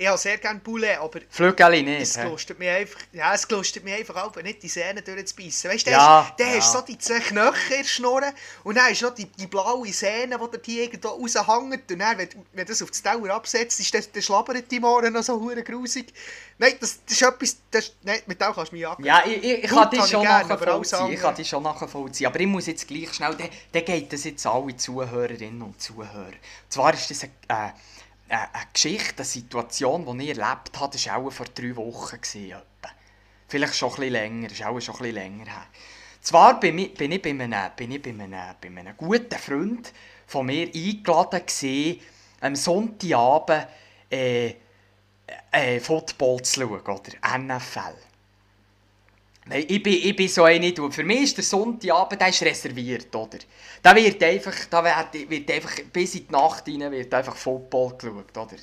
Ich habe sehr gerne Poulet, aber Flügel nicht, es lustet mich einfach, ja, es lustet mich einfach auch, nicht die Zähne durchzubeissen. Weißt du, Ja, dann ja. hast du so die zwei Knöchel in der Schnur und dann hast du noch die, die blaue Sehne, die dir irgendwo raushängt und dann, wenn, wenn das auf die Dauer absetzt, ist das, schlabbert die Mohren noch so hure grusig. Nein, das, das ist etwas, das, nein, mit dem kannst du mich jagen. Ja, ich, ich, ich Gut, kann die kann ich schon gerne, nachvollziehen. Ich kann die schon nachvollziehen. Aber ich muss jetzt gleich schnell, dann, geht das jetzt alle Zuhörerinnen und Zuhörer. Und zwar ist das eine, äh, eine, eine Geschichte, eine Situation, die ich erlebt habe, das war auch vor drei Wochen. Gewesen. Vielleicht schon bisschen länger, ist auch schon ein länger her. Zwar bin ich, bin ich, bei, einem, bin ich bei, einem, bei einem guten Freund von mir eingeladen gewesen, am Sonntagabend äh, äh, Football zu schauen, oder NFL. Nein, ich bin, ich bin so eine, du. Für mich ist der Sonntagabend der ist reserviert, oder? Da wird einfach, da wird, wird einfach bis in die Nacht rein wird einfach Football geschaut, oder?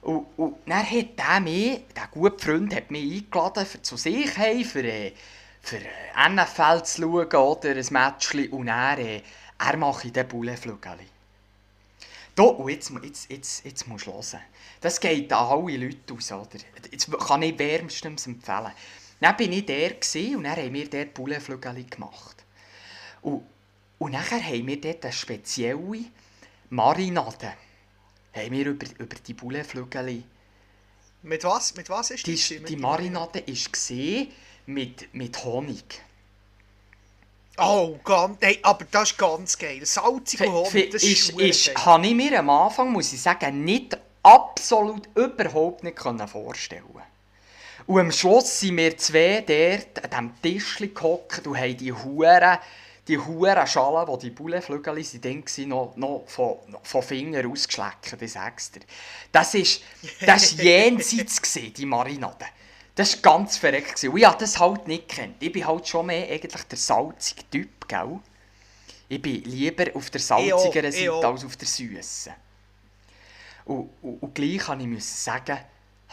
Und, und dann hat der mich, der gute Freund, hat mich eingeladen, für zu sich heim, für, äh, für äh, NFL zu schauen, oder ein Matchli. Und er, äh, er mache ich den Bullenflügel. Da, und jetzt, jetzt, jetzt, jetzt musst du hören. Das geht an alle Leute aus, oder? Jetzt kann ich wärmstens empfehlen. Dann war ich der und dann haben wir dort Bullenflügel gemacht. Und, und nachher haben wir dort eine spezielle Marinade. Haben wir über, über die Bullenflügel. Mit was, mit was ist die? das? Die, die Marinade war mit, mit Honig. Oh, ganz, hey, aber das ist ganz geil. Salzig und Honig, das ist, ist, ist Habe ich mir am Anfang, muss ich sagen, nicht absolut überhaupt nicht vorstellen Und am Schluss sind wir zwei dort an diesem Tisch gehockt und haben die Huren, die Huren Schalen, wo die Bullenflügel sind, waren, noch, noch von, von Fingern ausgeschleckt, das sag's dir. Das war das jenseits, die Marinade. Das war ganz verreckt. Und ich habe das halt nicht gekannt. Ich bin halt schon mehr eigentlich der salzige Typ, gell? Ich bin lieber auf der salzigeren Seite als auf der süßen. Und, und, und gleich kann ich sagen,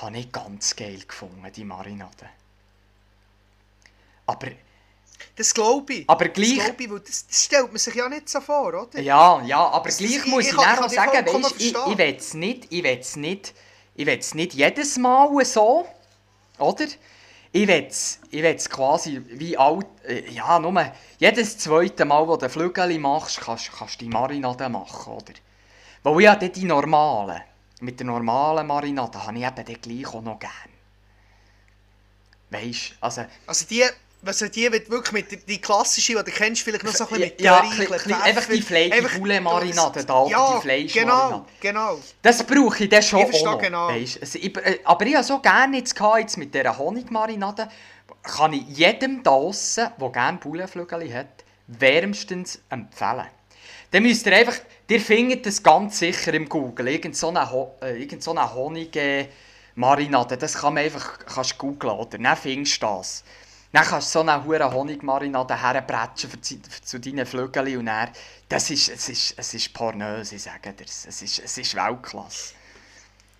habe ich ganz geil gefunden, die Marinade. Aber... Das glaube ich. Aber gleich... Das, ich, das, das, stellt man sich ja nicht so vor, oder? Ja, ja, aber das, gleich muss ich, ich, ich auch sagen, weißt, ich, ich will es nicht, ich will es nicht, ich will es nicht jedes Mal so... Oder? Ich will es quasi wie alt, äh, ja, nur jedes zweite Mal, wo du Flügel machst, kannst, kannst du die Marinade machen, oder? Weil ich ja die normalen, mit der normalen Marinade, habe ich eben den gleich auch noch gern. Weißt also... Also die was die wird wirklich mit die klassische, die du kennst, vielleicht noch so ein bisschen mit ja, ja einfach die Fleisch, Marinade da, ja, die Fleisch genau, genau. Das brauche ich dann schon ich auch noch, genau. weißt, also, ich, äh, aber ich habe so gerne jetzt, jetzt mit dieser Honigmarinade, kann ich jedem da draussen, der gerne Bullenflügel hat, wärmstens empfehlen. Dann müsst ihr einfach, ihr findet das ganz sicher im Google, irgend so eine, äh, irgend so eine Honigmarinade, das kann man einfach, kannst googeln, oder? Dann findest du das. Dann kannst du so eine hure Honigmarinade herbretschen für, für, zu deinen Flügeln und dann, das ist, es ist, es ist pornös, ich sage dir. Es ist, es ist Weltklasse.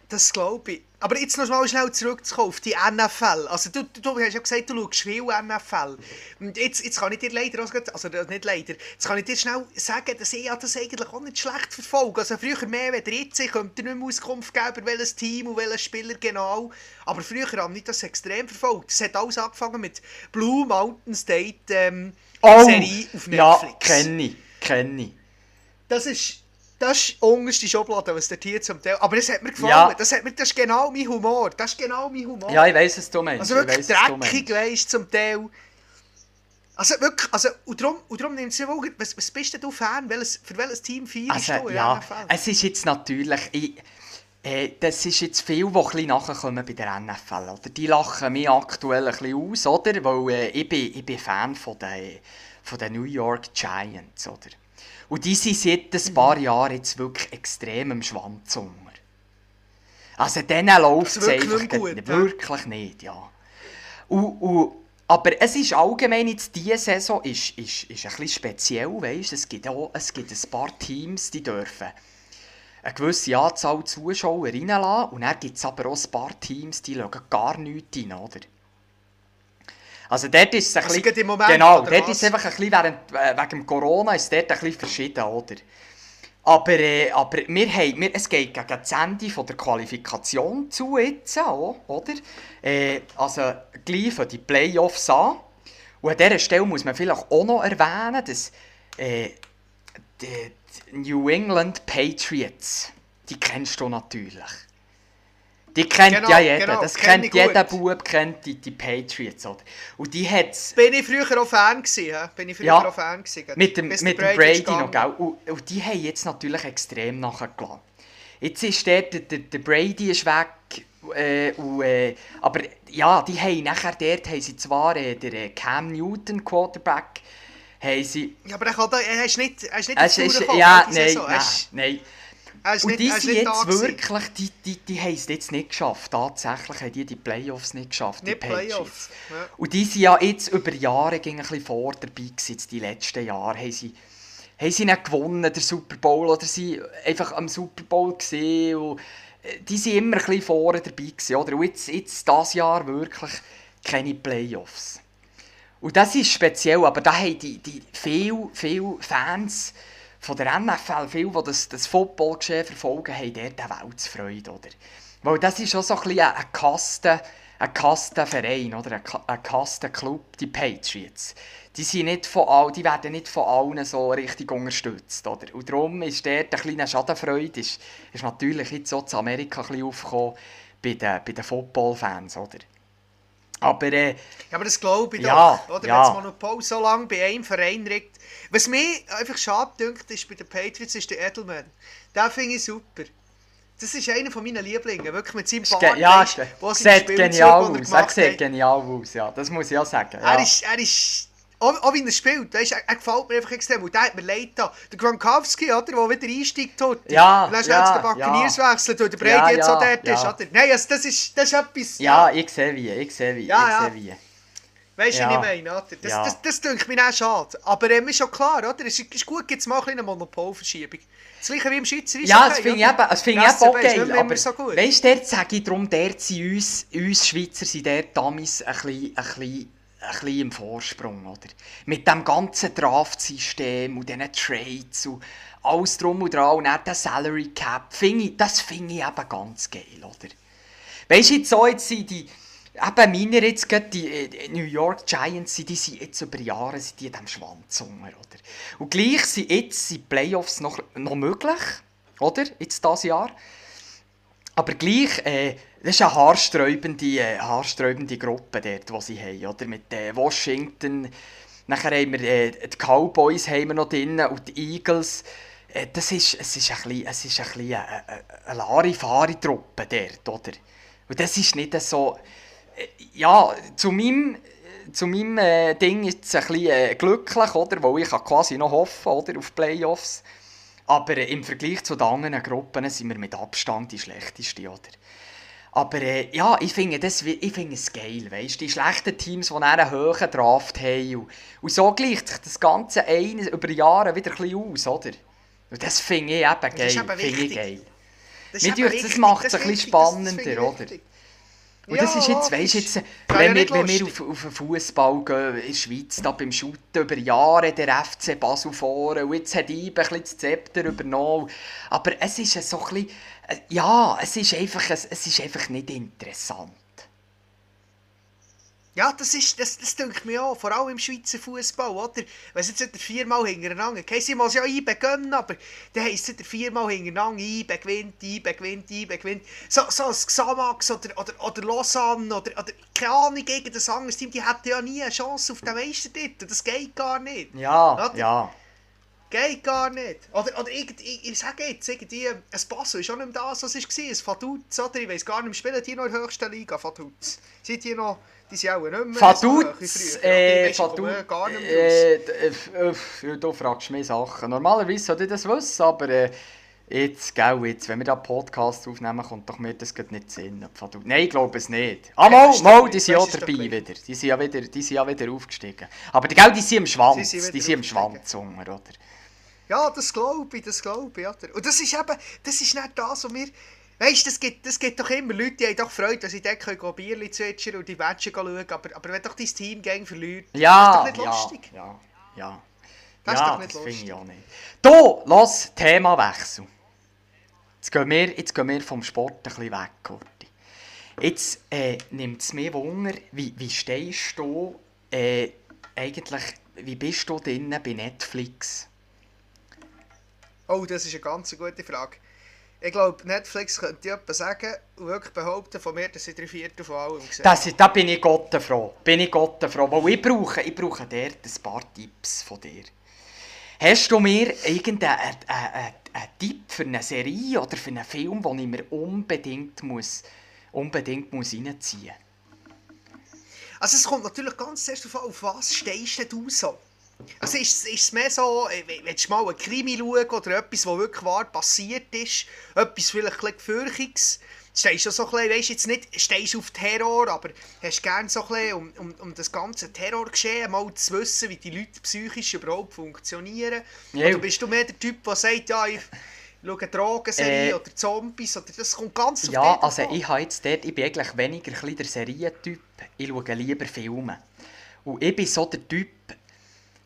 Das glaube ich. Aber jetzt noch mal schnell zurückzukommen auf die NFL. Also du, du, du hast ja gesagt, du schaust viel NFL. Und jetzt, jetzt kann ich dir leider, also nicht leider, jetzt kann ich dir schnell sagen, dass ich das eigentlich auch nicht schlecht verfolge. Also früher mehr, wenn jetzt, ich könnte nicht mehr Auskunft geben, über welches Team und welchen Spieler genau. Aber früher habe ich das extrem verfolgt. Es hat alles angefangen mit Blue Mountain State ähm, oh, Serie auf Netflix. Ja, kenne ich, kenne ich. Das ist das ist die unterste Schublade, was der hier zum Teil... Aber das hat mir gefallen. Ja. Das, hat mir, das ist genau mein Humor. Das ist genau mein Humor. Ja, ich weiss, was du meinst. Also wirklich dreckig, weißt zum Teil. Also wirklich, also, und darum, und darum nimmt es Wunder, was, was bist denn du Fan? Welches, für welches Team feierst also, du ja, es ist jetzt natürlich... Ich, äh, das ist jetzt viel, die ein nachkommen bei der NFL. Oder? Die lachen mich aktuell ein bisschen aus, oder? Weil äh, ich, bin, ich bin Fan von den, von den New York Giants, oder? Und die sind seit ein paar Jahren jetzt wirklich extrem im Schwanz unter. Also denen läuft es einfach nicht gut, wirklich nicht, ja. Und, und, aber es ist allgemein jetzt, diese Saison ist, ist, ist ein bisschen speziell, weißt? Es gibt auch es gibt ein paar Teams, die dürfen eine gewisse Anzahl Zuschauer reinlassen und dann gibt es aber auch ein paar Teams, die schauen gar nichts rein, oder? Also dort ist es ein also bisschen... Moment, genau, dort was? ist einfach ein bisschen, während, äh, wegen Corona ist dort ein bisschen verschieden, oder? Aber, äh, aber wir haben, wir, es geht gegen das Ende von der Qualifikation zu jetzt auch, oder? Äh, also gleich die Playoffs an. Und an dieser Stelle muss man vielleicht auch noch erwähnen, dass äh, die, die New England Patriots, die kennst du natürlich. Die kennt genau, ja jeder. Genau, das kennt jeder Bub, kennt die, die Patriots. Oder? Und die hat's... Bin ich früher auch Fan gewesen, Bin ich früher ja, auch Fan gewesen. Mit dem, mit dem Brady, Brady noch, gell? Und, und, die haben jetzt natürlich extrem nachgelassen. Jetzt ist der, der, der Brady ist weg. Äh, und, äh, aber ja, die haben nachher dort haben sie zwar äh, der äh, Cam Newton Quarterback haben sie... Ja, aber er, kann da, er ist nicht, er ist nicht es ist, Ja, nein, nein, nein. Ist Und nicht, die ist sind nicht jetzt wirklich, die, die, die haben es jetzt nicht geschafft. Tatsächlich haben die die Playoffs nicht geschafft, die Nicht Patriots. Playoffs. Ja. Und die sind ja jetzt über Jahre ging ein bisschen vor dabei gewesen, die letzten Jahre. Haben sie, haben sie nicht gewonnen, der Super Bowl, oder sie einfach am Super Bowl gesehen und äh, die sind immer ein bisschen vorne dabei gewesen, oder? Und jetzt, jetzt dieses Jahr wirklich keine Playoffs. Und das ist speziell, aber da haben die, die viele, viele Fans von der NFL, viele, die das, das Footballgeschehen verfolgen, haben dort eine Weltsfreude, oder? Weil das ist auch so ein bisschen ein, ein Kasten, ein Kastenverein, oder? Ein, Ka- ein Kastenclub, die Patriots. Die, sind nicht von all, die werden nicht von allen so richtig unterstützt, oder? Und darum ist dort eine kleine Schadenfreude, ist, ist natürlich jetzt auch in Amerika ein bisschen aufgekommen bei den, bei den Football-Fans, oder? Aber äh, Ja, aber das glaube ich Ja, doch. Oder? ja. Wenn das Monopol so lange bei einem Verein liegt. Was mir einfach schade dünkt, ist bei den Patriots, ist der Edelman. Den finde ich super. Das ist einer von meinen Lieblingen, wirklich mit seinem Bart, ja, sieht genial aus. Er sieht genial aus, ja. Das muss ich auch sagen. Ja. Er ist, er ist auch, auch wie er spielt, weißt, er, er gefällt mir einfach extrem. Und der hat mir leid da. Der Gronkowski, oder, der wieder einsteigt tut. Ja, Und dann ja, den Buccaneers ja. wechselt, weil der Brady Ja, jetzt ja, dort ja. ist, oder? Nein, also das, ist, das ist etwas... ja, ich sehe wie, ich sehe wie, Ja, ich ja. sehe wie. Weißt du, Ja. ich meine? Oder? Das, Ja. das, das denke mir auch schade. Aber ähm, ist schon klar, oder? Es ist, ist gut, gibt es mal eine Monopolverschiebung. Das gleiche wie im Schweizer Ja, okay, das finde ich eben, das finde ich Der eben auch nicht geil. Aber so gut. weißt du, dort sage ich darum, dort sind uns, uns Schweizer sind dort damals ein bisschen, ein bisschen, ein bisschen im Vorsprung, oder? Mit dem ganzen Draft-System und diesen Trades und alles drum und dran und auch der Salary Cap, finde ich, das finde ich eben ganz geil, oder? Weißt du, jetzt so jetzt sind die, eben meine jetzt gerade die äh, New York Giants, die sind jetzt über Jahre sind die in diesem Schwanz unter, oder? Und gleich sind jetzt sind Playoffs noch, noch möglich, oder? Jetzt dieses Jahr. Aber gleich, äh, das ist eine haarsträubende, äh, haarsträubende Gruppe dort, die sie haben, oder? Mit äh, Washington, nachher haben wir äh, die Cowboys haben wir noch drin und die Eagles. Äh, das ist, es ist ein bisschen, es ist ein bisschen eine, eine, Larifari-Truppe dort, oder? Und das ist nicht so... Äh, ja, zu meinem, zu meinem äh, Ding ist es ein bisschen äh, glücklich, oder? Weil ich quasi noch hoffen, oder? Auf Playoffs. Aber äh, im Vergleich zu den anderen Gruppen sind wir mit Abstand die schlechteste, oder? Aber äh, ja, ich finde das, ich finde es geil, weißt Die schlechten Teams, die einen hohen Draft haben. Und, und so gleicht sich das Ganze ein, über Jahre wieder ein bisschen aus, oder? Und das finde ich eben geil. Das ist ich wichtig. geil. Das ist eben dünkt, das wichtig, macht es ein bisschen wichtig, spannender, oder? wichtig. Und Ja, das ist jetzt, weißt jetzt, Ja, wenn, wir, wenn wir auf, auf den Fußball gehen in der Schweiz, da beim Shooten über Jahre der FC Basel vorne und jetzt hat IBE ein bisschen das Zepter übernommen. Aber es ist so ein bisschen, äh, ja, es ist einfach, es, es ist einfach nicht interessant. Ja, das ist, das, das denke mir auch, vor allem im Schweizer Fußball, oder? Wenn sie jetzt viermal hintereinander, okay, sie muss ja IBE gönnen, aber dann heisst es viermal hintereinander, IBE gewinnt, IBE gewinnt, IBE gewinnt. So, so ein Xamax oder, oder, oder Lausanne oder, oder keine Ahnung, gegen das anderes Team, die hätten ja nie eine Chance auf den Meistertitel, das geht gar nicht. Ja, Oder? ja. Geht gar nicht. Oder, oder irgend, ich, ich sage jetzt, irgendwie, ein Basel ist auch nicht das, was es war. Ein Vaduz, oder? Ich weiss gar nicht spielen die noch in der höchsten Liga, Vaduz? Sind die noch, die sind auch nicht mehr so Vaduz, früher. äh, Vaduz, gar nicht mehr äh, äh, äh, du fragst mich Sachen. Normalerweise sollte ich das wissen, aber äh, jetzt, gell, jetzt, wenn wir da Podcast aufnehmen, kommt doch mir das gerade nicht Sinn. ob Vaduz- Nein, ich glaube es nicht. Ah, mal, mal, die sind doch dabei wieder. Die sind, ja wieder. die sind ja wieder aufgestiegen. Aber die, gell, die sind im Schwanz, sind die sind im. Schwanz unter, oder? Ja, das glaube ich, das glaube ich. Oder? Und das ist eben, das ist nicht das, was wir... Weißt du, das gibt, das gibt doch immer Leute, die haben doch Freude, dass sie dort können Bierli zwitschern und die Matches schauen aber, aber wenn doch dein Team gegen verliert, Ja, das ist doch nicht ja, lustig. ja, ja. Das ist ja, doch nicht das finde ich lustig. auch nicht. Du, los, Themawechsel. Jetzt gehen wir, jetzt gehen wir vom Sport ein bisschen weg, Kurti. Jetzt äh, nimmt es mir Wunder, wie, wie stehst du äh, eigentlich, wie bist du drin bei Netflix? Oh, das ist eine ganz gute Frage. Ich glaube, Netflix könnte etwas sagen und wirklich behaupten von mir, dass sie drei Viertel von allem gesehen Das, da bin ich Gott froh. Bin ich Gott froh. Weil ich brauche, ich brauche dort ein paar Tipps von dir. Hast du mir irgendeinen einen, einen, einen Tipp für eine Serie oder für einen Film, den ich mir unbedingt muss, unbedingt muss reinziehen Also es kommt natürlich ganz zuerst darauf an, auf was stehst du so? Also ist, ist es mehr so, äh, willst du mal einen Krimi schauen oder etwas, was wirklich wahr passiert ist, etwas vielleicht ein Gefürchiges, stehst du so ein bisschen, weißt jetzt nicht, stehst auf Terror, aber hast gerne so ein bisschen, um, um, um das ganze Terrorgeschehen mal zu wissen, wie die Leute psychisch überhaupt funktionieren. Ja. Oder bist du mehr der Typ, der sagt, ja, ich schaue Drogenserie Äh, oder Zombies, oder das kommt ganz auf Ja, also ich habe jetzt dort, ich bin eigentlich weniger ein der Serientyp. Ich schaue lieber Filme. Und ich bin so der Typ,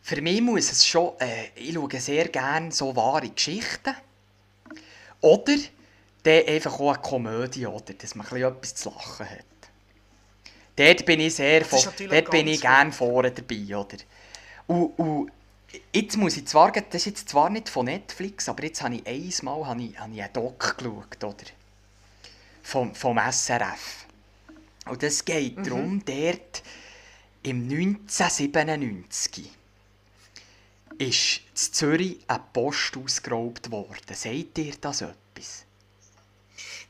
für mich muss es schon, äh, ich schaue sehr gerne so wahre Geschichten. Oder dann einfach auch eine Komödie, oder, dass man ein bisschen etwas zu lachen hat. Dort bin ich sehr, von, dort bin ich gerne vorne dabei, oder. Und, und jetzt muss ich zwar, das ist jetzt zwar nicht von Netflix, aber jetzt habe ich einmal habe ich, habe ich einen Doc geschaut, oder? Vom, vom SRF. Und das geht Mhm. darum, dort im 1997 ist in Zürich eine Post ausgeraubt worden. Sagt ihr das etwas?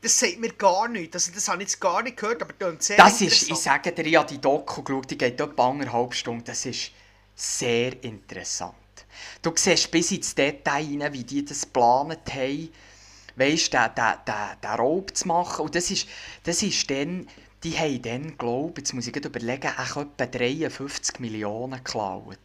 Das sagt mir gar nichts, also das habe ich jetzt gar nicht gehört, aber das sehr Das ist, ich sage dir, ich habe die Doku geschaut, die geht etwa anderthalb Stunden. Das ist sehr interessant. Du siehst bis ins Detail rein, wie die das geplant haben, weißt, den, den, den, den Raub zu machen. Und das ist, das ist dann, die haben dann, glaube ich, jetzt muss ich überlegen, auch etwa 53 Millionen geklaut.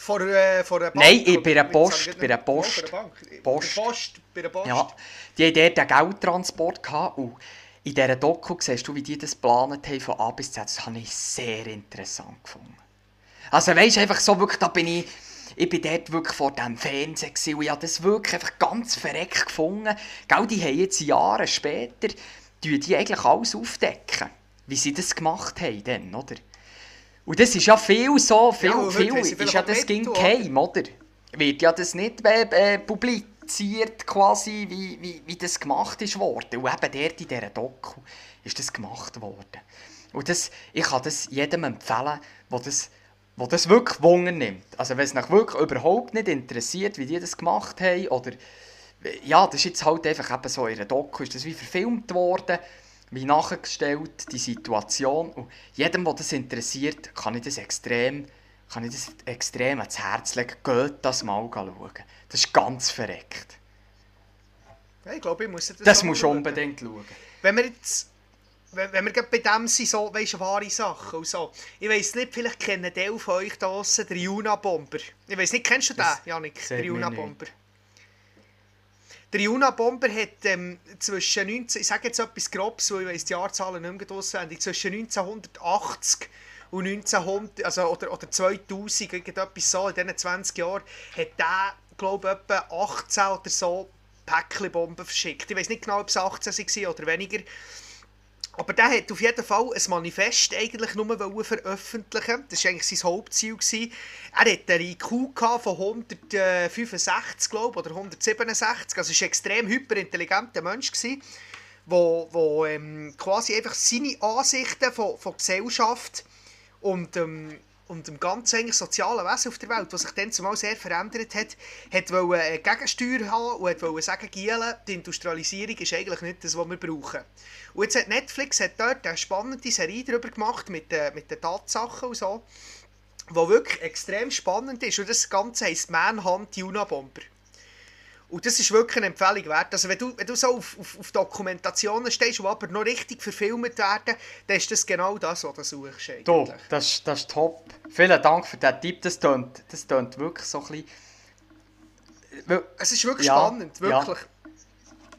Vor, äh, vor einer Bank? Nein, bei Jetzt Post, bei Oh, Post. Bei Bank. Bei der Post. Bei der Post. Ja, die haben dort einen Geldtransport gehabt und in dieser Doku siehst du, wie die das geplant haben von A bis Z. Das habe ich sehr interessant gefunden. Also weisst du, einfach so wirklich, da bin ich, ich bin dort wirklich vor dem Fernsehen gewesen und ich habe das wirklich einfach ganz verreckt gefunden. Gell, die haben jetzt Jahre später, die, die eigentlich alles aufdecken, wie sie das gemacht haben dann, oder? Und das ist ja viel so, viel, Ja, viel, ist ja das ging geheim, oder? Wird ja das nicht äh, äh, publiziert, quasi, wie, wie, wie das gemacht ist worden. Und eben dort in dieser Doku ist das gemacht worden. Und das, ich kann das jedem empfehlen, der das, der das wirklich Wunder nimmt. Also wenn es nach wirklich überhaupt nicht interessiert, wie die das gemacht haben, oder ja, das ist jetzt halt einfach eben so in einer Doku, ist das wie verfilmt worden, wie nachgestellt, die Situation. Und jedem, der das interessiert, kann ich das extrem, kann ich das extrem ans Herz legen. Geht das mal schauen. Das ist ganz verreckt. Ja, ich glaube, ich muss das Das musst du unbedingt schauen. Wenn wir jetzt... Wenn, wenn wir gerade bei dem sind, so, weißt du, wahre Sachen und so. Ich weiss nicht, vielleicht kennen Teil von euch da draussen den Juna-Bomber. Ich weiss nicht, kennst du den, Das Janik? Den mir Juna-Bomber. Der Juna-Bomber hat ähm, zwischen 19... Ich sage jetzt etwas Grobes, weil ich weiss die Jahrzahlen nicht mehr auswendig. Zwischen 1980 und 1900, also, oder, oder 2000, irgendetwas so, in diesen 20 Jahren, hat der, glaube ich, etwa 18 oder so Päckchenbomben verschickt. Ich weiß nicht genau, ob es 18 waren oder weniger. Aber der hat auf jeden Fall ein Manifest eigentlich nur veröffentlichen. Das war eigentlich sein Hauptziel. Gewesen. Er hatte einen IQ von 165, glaube oder 167. Also war ein extrem hyperintelligenter Mensch. Gewesen, wo, wo ähm, quasi einfach seine Ansichten von, von Gesellschaft und, ähm, und dem ganzen eigentlich sozialen Wesen auf der Welt, was sich dann zumal sehr verändert hat, hat wollte eine Gegensteuer haben und hat wollte sagen, Gielen, die Industrialisierung ist eigentlich nicht das, was wir brauchen. Und jetzt hat Netflix hat dort eine spannende Serie darüber gemacht, mit, den- mit den Tatsachen und so, die wirklich extrem spannend ist. Und das Ganze heisst Manhunt Unabomber. Und das ist wirklich eine Empfehlung wert. Also wenn du, wenn du so auf, auf, auf Dokumentationen stehst, die aber noch richtig verfilmt werden, dann ist das genau das, was du suchst. Eigentlich. Du, das, das ist top. Vielen Dank für diesen Tipp. Das tönt, das tönt wirklich so ein bisschen... Weil- Es ist wirklich Ja, spannend, ja. wirklich.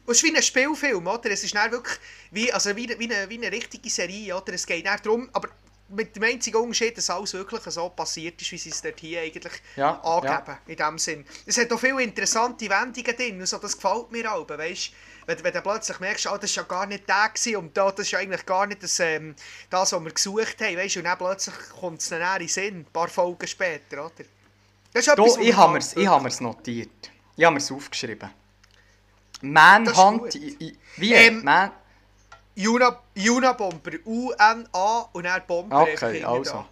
Und es ist wie ein Spielfilm, oder? Es ist dann wirklich wie, also wie, eine- wie, eine, wie eine richtige Serie, oder? Es geht darum, aber mit dem einzigen Unterschied, dass alles wirklich so passiert ist, wie sie es dort hier eigentlich Ja, angeben, in dem Sinn. Es hat auch viele interessante Wendungen drin, und so, das gefällt mir auch, weißt wenn, wenn du plötzlich merkst, oh, das war ja gar nicht der gewesen, und da, das ist ja eigentlich gar nicht das, ähm, das was wir gesucht haben, weißt und dann plötzlich kommt es dann in den Sinn, ein paar Folgen später, oder? Das ist etwas, was ich habe habe mir's notiert. Ich habe mir's aufgeschrieben. Manhunt... Wie? Ähm, Man... Juna, Junabomber, U-N-A und dann Bomber. Okay, einfach hinten also.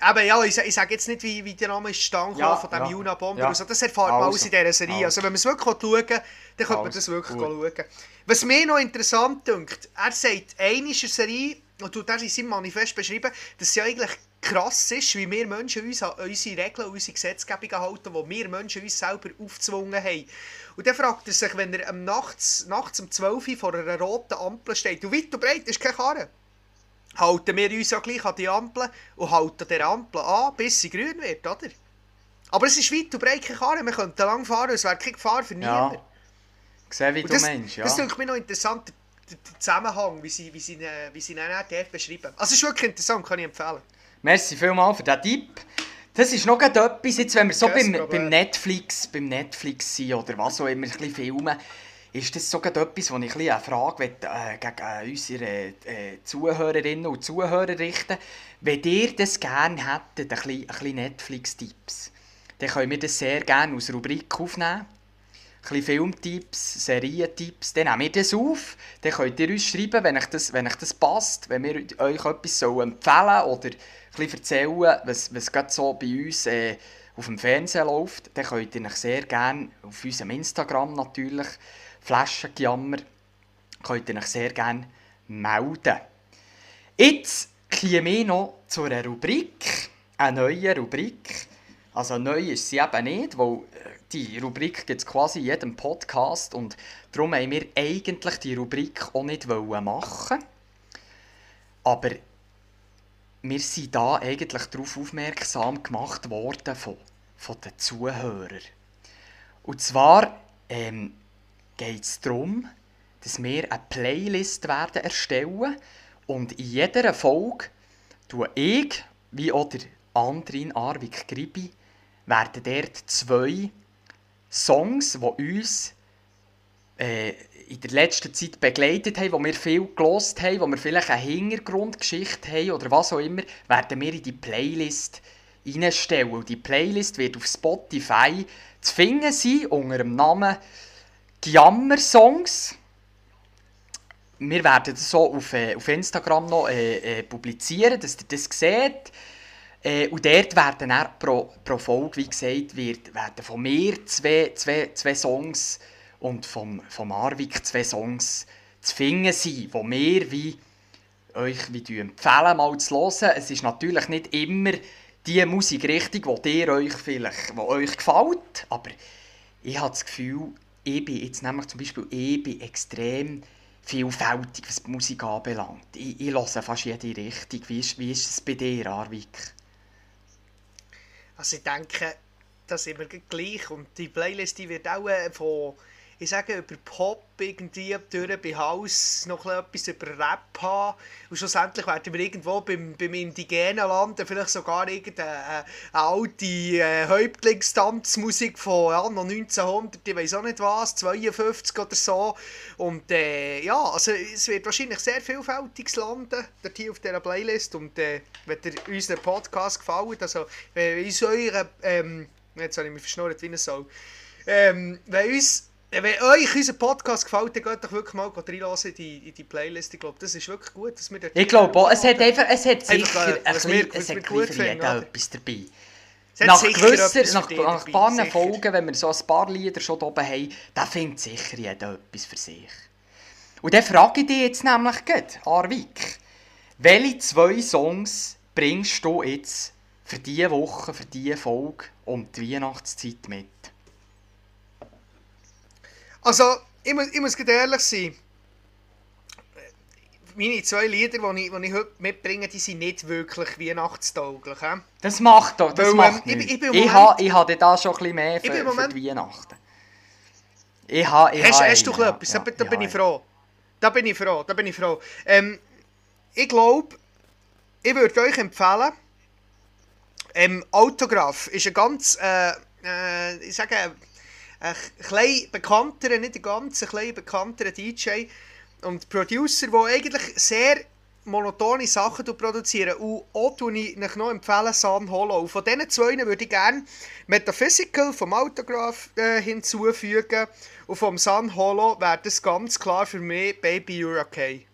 aber ja, ich, ich sage jetzt nicht, wie, wie der Name ist stand Ja, von dem ja, Juna Bomber. ja. Also, das erfahrt man Also, alles in dieser Serie. Also, also. wenn man es wirklich schauen will, dann könnte man Also, das wirklich gut. schauen. Was mir noch interessant dünkt, er sagt, eine Serie, und tut er in seinem Manifest beschrieben, dass ja eigentlich krass ist, wie wir Menschen uns an unsere Regeln und unsere Gesetzgebung halten, die wir Menschen uns selber aufgezwungen haben. Und dann fragt er sich, wenn er am nachts, nachts um 12 Uhr vor einer roten Ampel steht, und weit und breit ist keine Karre, halten wir uns ja gleich an die Ampel und halten der Ampel an, bis sie grün wird, oder? Aber es ist weit und breit keine Karre, wir könnten lang fahren, es wäre keine Gefahr für niemanden. Ja. Sehe, wie Und du das, meinst, ja. Das finde ich noch interessant, der, der Zusammenhang, wie sie, wie sie, wie sie ihn beschreiben. Also es ist wirklich interessant, kann ich empfehlen. Merci vielmals für diesen Tipp. Das ist noch etwas, jetzt, wenn wir so beim, beim, Netflix, beim Netflix sind oder was auch immer, ein bisschen filmen, ist das so etwas, wo ich ein eine Frage will, äh, gegen äh, unsere äh, Zuhörerinnen und Zuhörer richten Wenn ihr das gerne hättet, ein bisschen, bisschen Netflix-Tipps, dann können wir das sehr gerne als Rubrik aufnehmen. Bisschen Filmtipps, Serientipps, dann nehmen wir das auf. Dann könnt ihr uns schreiben, wenn euch das, wenn euch das passt, wenn wir euch etwas empfehlen oder ein erzählen, was, was gerade so bei uns äh, auf dem Fernsehen läuft, dann könnt ihr euch sehr gerne auf unserem Instagram natürlich, Flaschengejammer, könnt ihr euch sehr gerne melden. Jetzt käme ich noch zu einer Rubrik, eine neue Rubrik. Also neu ist sie eben nicht, weil äh, die Rubrik gibt es quasi in jedem Podcast und darum haben wir eigentlich die Rubrik auch nicht machen. Aber wir sind da eigentlich darauf aufmerksam gemacht worden von, von den Zuhörern. Und zwar ähm, geht es darum, dass wir eine Playlist werden erstellen und in jeder Folge tue ich, wie auch der Andrin Arvik Gribi, werden dort zwei Songs, die uns äh, in der letzten Zeit begleitet haben, wo wir viel gelost haben, wo wir vielleicht eine Hintergrundgeschichte haben oder was auch immer, werden wir in die Playlist reinstellen. Die Playlist wird auf Spotify zu finden sein unter dem Namen Giammer-Songs. Wir werden das so auf, äh, auf Instagram noch äh, äh, publizieren, dass ihr das seht. Äh, und dort werden dann pro, pro Folge, wie gesagt, wird, werden von mir zwei, zwei, zwei Songs und vom, vom Arvik zwei Songs zu finden sein, wo wir wie euch wie empfehlen, mal zu hören. Es ist natürlich nicht immer die Musikrichtung, die ihr euch vielleicht, die euch gefällt, aber ich habe das Gefühl, ich bin jetzt nämlich zum Beispiel ich bin extrem vielfältig, was die Musik anbelangt. Ich, ich höre fast jede Richtung. Wie ist, wie ist es bei dir, Arvik? Also ich denke, da sind wir gleich. Und die Playlist die wird auch äh, von, ich sage, über Pop irgendwie durch bei House noch ein etwas über Rap haben. Und schlussendlich werden wir irgendwo beim, beim indigenen landen, vielleicht sogar irgendeine äh, alte äh, Häuptlingstanzmusik von ja, noch 1900, ich weiß auch nicht was, 52 oder so. Und äh, ja, also es wird wahrscheinlich sehr vielfältiges landen, dort hier auf dieser Playlist. Und äh, wenn dir unser Podcast gefällt, also wenn uns eure, ähm, jetzt habe ich mich verschnurrt wie eine Sau, ähm, wenn uns wenn euch unser Podcast gefällt, dann geht doch wirklich mal reinlassen in die, in die Playlist. Ich glaube, das ist wirklich gut, dass wir dort... Ich glaube auch, es hat einfach, es hat sicher Einfach, äh, ein bisschen, wir- es hat gut für jeden etwas dabei. Nach gewisser, nach, ein paar sicher. Folgen, wenn wir so ein paar Lieder schon oben haben, da findet sicher jeder etwas für sich. Und dann frage ich dich jetzt nämlich gerade, Arvik, welche zwei Songs bringst du jetzt für diese Woche, für diese Folge und die Weihnachtszeit mit? Also, ich muss, ich muss ehrlich sein. Meine zwei Lieder, die ich, die ich heute mitbringe, die sind nicht wirklich weihnachtstauglich. He? Das macht doch, das Weil, macht ähm, ich- nichts. ich Ich, Moment- habe ich habe da schon ein bisschen mehr Ich für, im für Moment- die Weihnachten. Ich habe, ich Hast, habe hast du einen, etwas? ja, da, da ja, bin ich ja. froh. Da bin ich froh, da bin ich froh. Ähm, ich glaube, ich würde euch empfehlen, ähm, Autograph ist ein ganz, äh, äh, ich sage, ein klein bekannterer, nicht ein ganz, ein klein bekannterer DJ und Producer, der eigentlich sehr monotone Sachen produzieren. Und auch tue ich euch noch empfehlen, San Hollow. Von diesen zwei würde ich gerne Metaphysical vom Autograph äh, hinzufügen. Und vom San Hollow wäre das ganz klar für mich Baby You're Okay.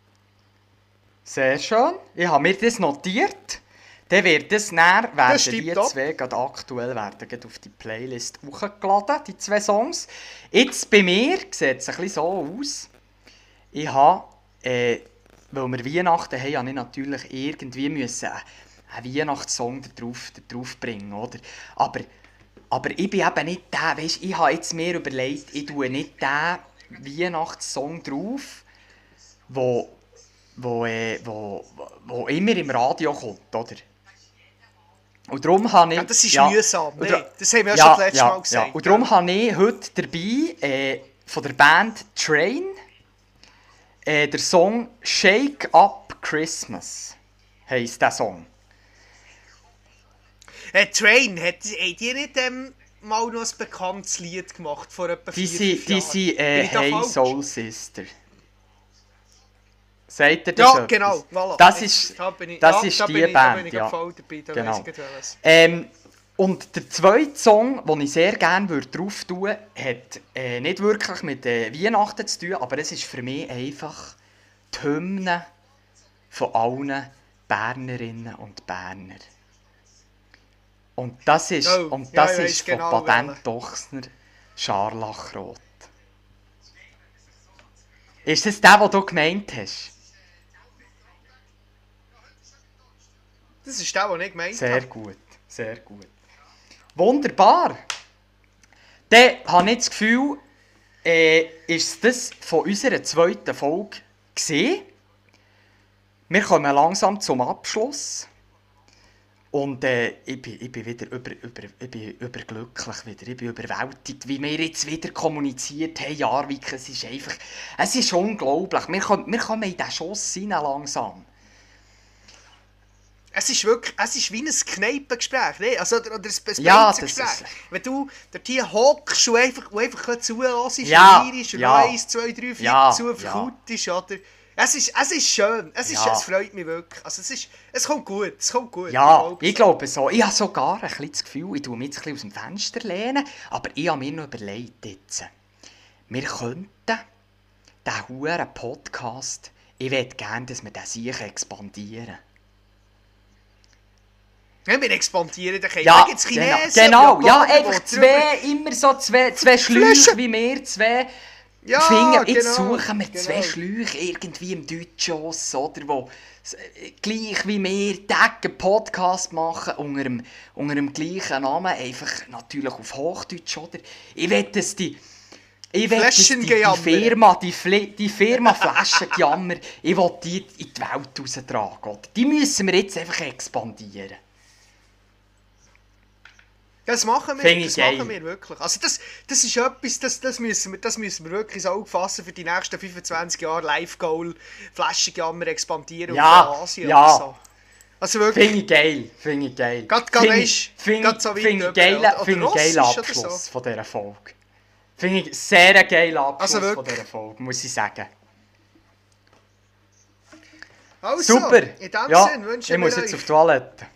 Sehr schön. Ich habe mir das notiert. Dann wird das näher, werden die zwei gerade aktuell werden gerade auf die Playlist hochgeladen, die zwei Songs. Jetzt bei mir sieht es ein bisschen so aus. Ich habe, äh, weil wir Weihnachten haben, habe ich natürlich irgendwie müssen einen Weihnachtssong drauf, drauf bringen, oder? Aber, aber ich bin eben nicht der, weißt, ich habe jetzt mir überlegt, ich tue nicht den Weihnachtssong drauf, wo, wo, äh, wo, wo immer im Radio kommt, oder? Und darum habe ich... Ja, das ist ja, mühsam. Nee, das haben wir ja, schon das letzte Mal gesagt. Ja. Und darum habe ich heute dabei äh, von der Band Train äh, der Song Shake Up Christmas heisst der Song. Äh, Train, hat, haben die nicht ähm, mal noch ein bekanntes Lied gemacht vor etwa Die vier, sind, fünf die Jahren? sind äh, Hey? Soul Sister. Sagt ihr das Ja, etwas? genau. Voilà. Das ist, da ich, das ja, ist da die ich, Band, ja. dabei, da Genau. Ähm, und der zweite Song, den ich sehr gerne drauf tun würde, hat äh, nicht wirklich mit äh, Weihnachten zu tun, aber es ist für mich einfach die Hymne von allen Bernerinnen und Berner. Und das ist, Oh, und ja, das ich ist weiss von genau Patent. Dochsner Scharlachrot. Ist das der, den du gemeint hast? Das ist der, den ich gemeint Sehr habe. gut, sehr gut. Wunderbar. Dann habe ich das Gefühl, äh, ist das von unserer zweiten Folge gesehen. Wir kommen langsam zum Abschluss. Und äh, ich, bin, ich bin wieder über, über, ich bin überglücklich wieder. Ich bin überwältigt, wie wir jetzt wieder kommuniziert haben. Jarvik, es ist einfach, es ist unglaublich. Wir kommen, wir kommen in diesen Schuss rein langsam. Es ist wirklich, es ist wie ein Kneipengespräch, ne? also, oder, oder ein, ein Ja, ist- Wenn du dort hier hockst und einfach, und einfach zuhörst, Ja, und und ja. noch eins, zwei, drei, vier Ja, zu ja. verkautest, oder? Es ist, es ist schön, es, ist, Ja. es freut mich wirklich. Also es, ist, es kommt gut, es kommt gut. Ja, ich so. glaube so. Ich habe sogar ein bisschen das Gefühl, ich tue mich jetzt ein aus dem Fenster lehnen, aber ich habe mir noch überlegt jetzt, wir könnten diesen huren Podcast, ich möchte gerne, dass wir den sicher expandieren. Wenn wir expandieren, dann können Ja, wir jetzt genau, Chinesen, genau ja, Japaner, einfach zwei, immer so zwei, zwei Schläuche wie wir, zwei Ja, Finger. Jetzt genau, suchen wir zwei genau. Schläuche irgendwie im Deutschoss, oder, wo äh, gleich wie wir Tag Podcast machen, unter dem, unter dem gleichen Namen, einfach natürlich auf Hochdeutsch, oder? Ich will, dass die... Ich will, die, die. Firma, die, Fle die Firma Flaschengejammer, ich will die in die Welt raustragen, oder? Die müssen wir jetzt einfach expandieren. Das machen wir, ich das geil. machen wir wirklich. Also das, das ist etwas, das, das, müssen wir, das müssen wir wirklich ins Auge fassen für die nächsten 25 Jahre. Live-Goal, Flaschenjammer expandieren Ja, auf Asien ja. oder so. Also wirklich, Finde ich geil, finde ich geil. Gerade- ich- ich- so finde ich geil- finde ich oder Abschluss so. von dieser Folge. Finde ich sehr geiler Abschluss Also von dieser Folge, muss ich sagen. also, Super! in dem ja, Sinn wünschen ich wir muss jetzt auf die Toilette.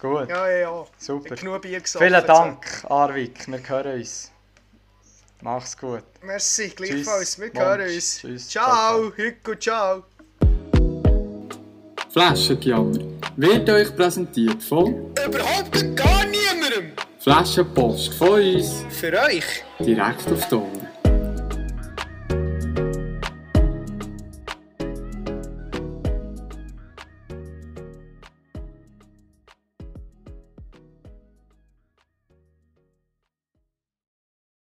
Gut, Ja, ja, ja. super. Genug Bier gesoffen. Vielen. Dank, Arvik, wir hören uns. Mach's gut. Merci, gleichfalls. Wir hören uns. Tschüss. Ciao, Hügo, ciao. Flaschengejammer wird euch präsentiert von Überhaupt gar niemandem. Flaschenpost von uns Für euch. direkt auf die Ohren.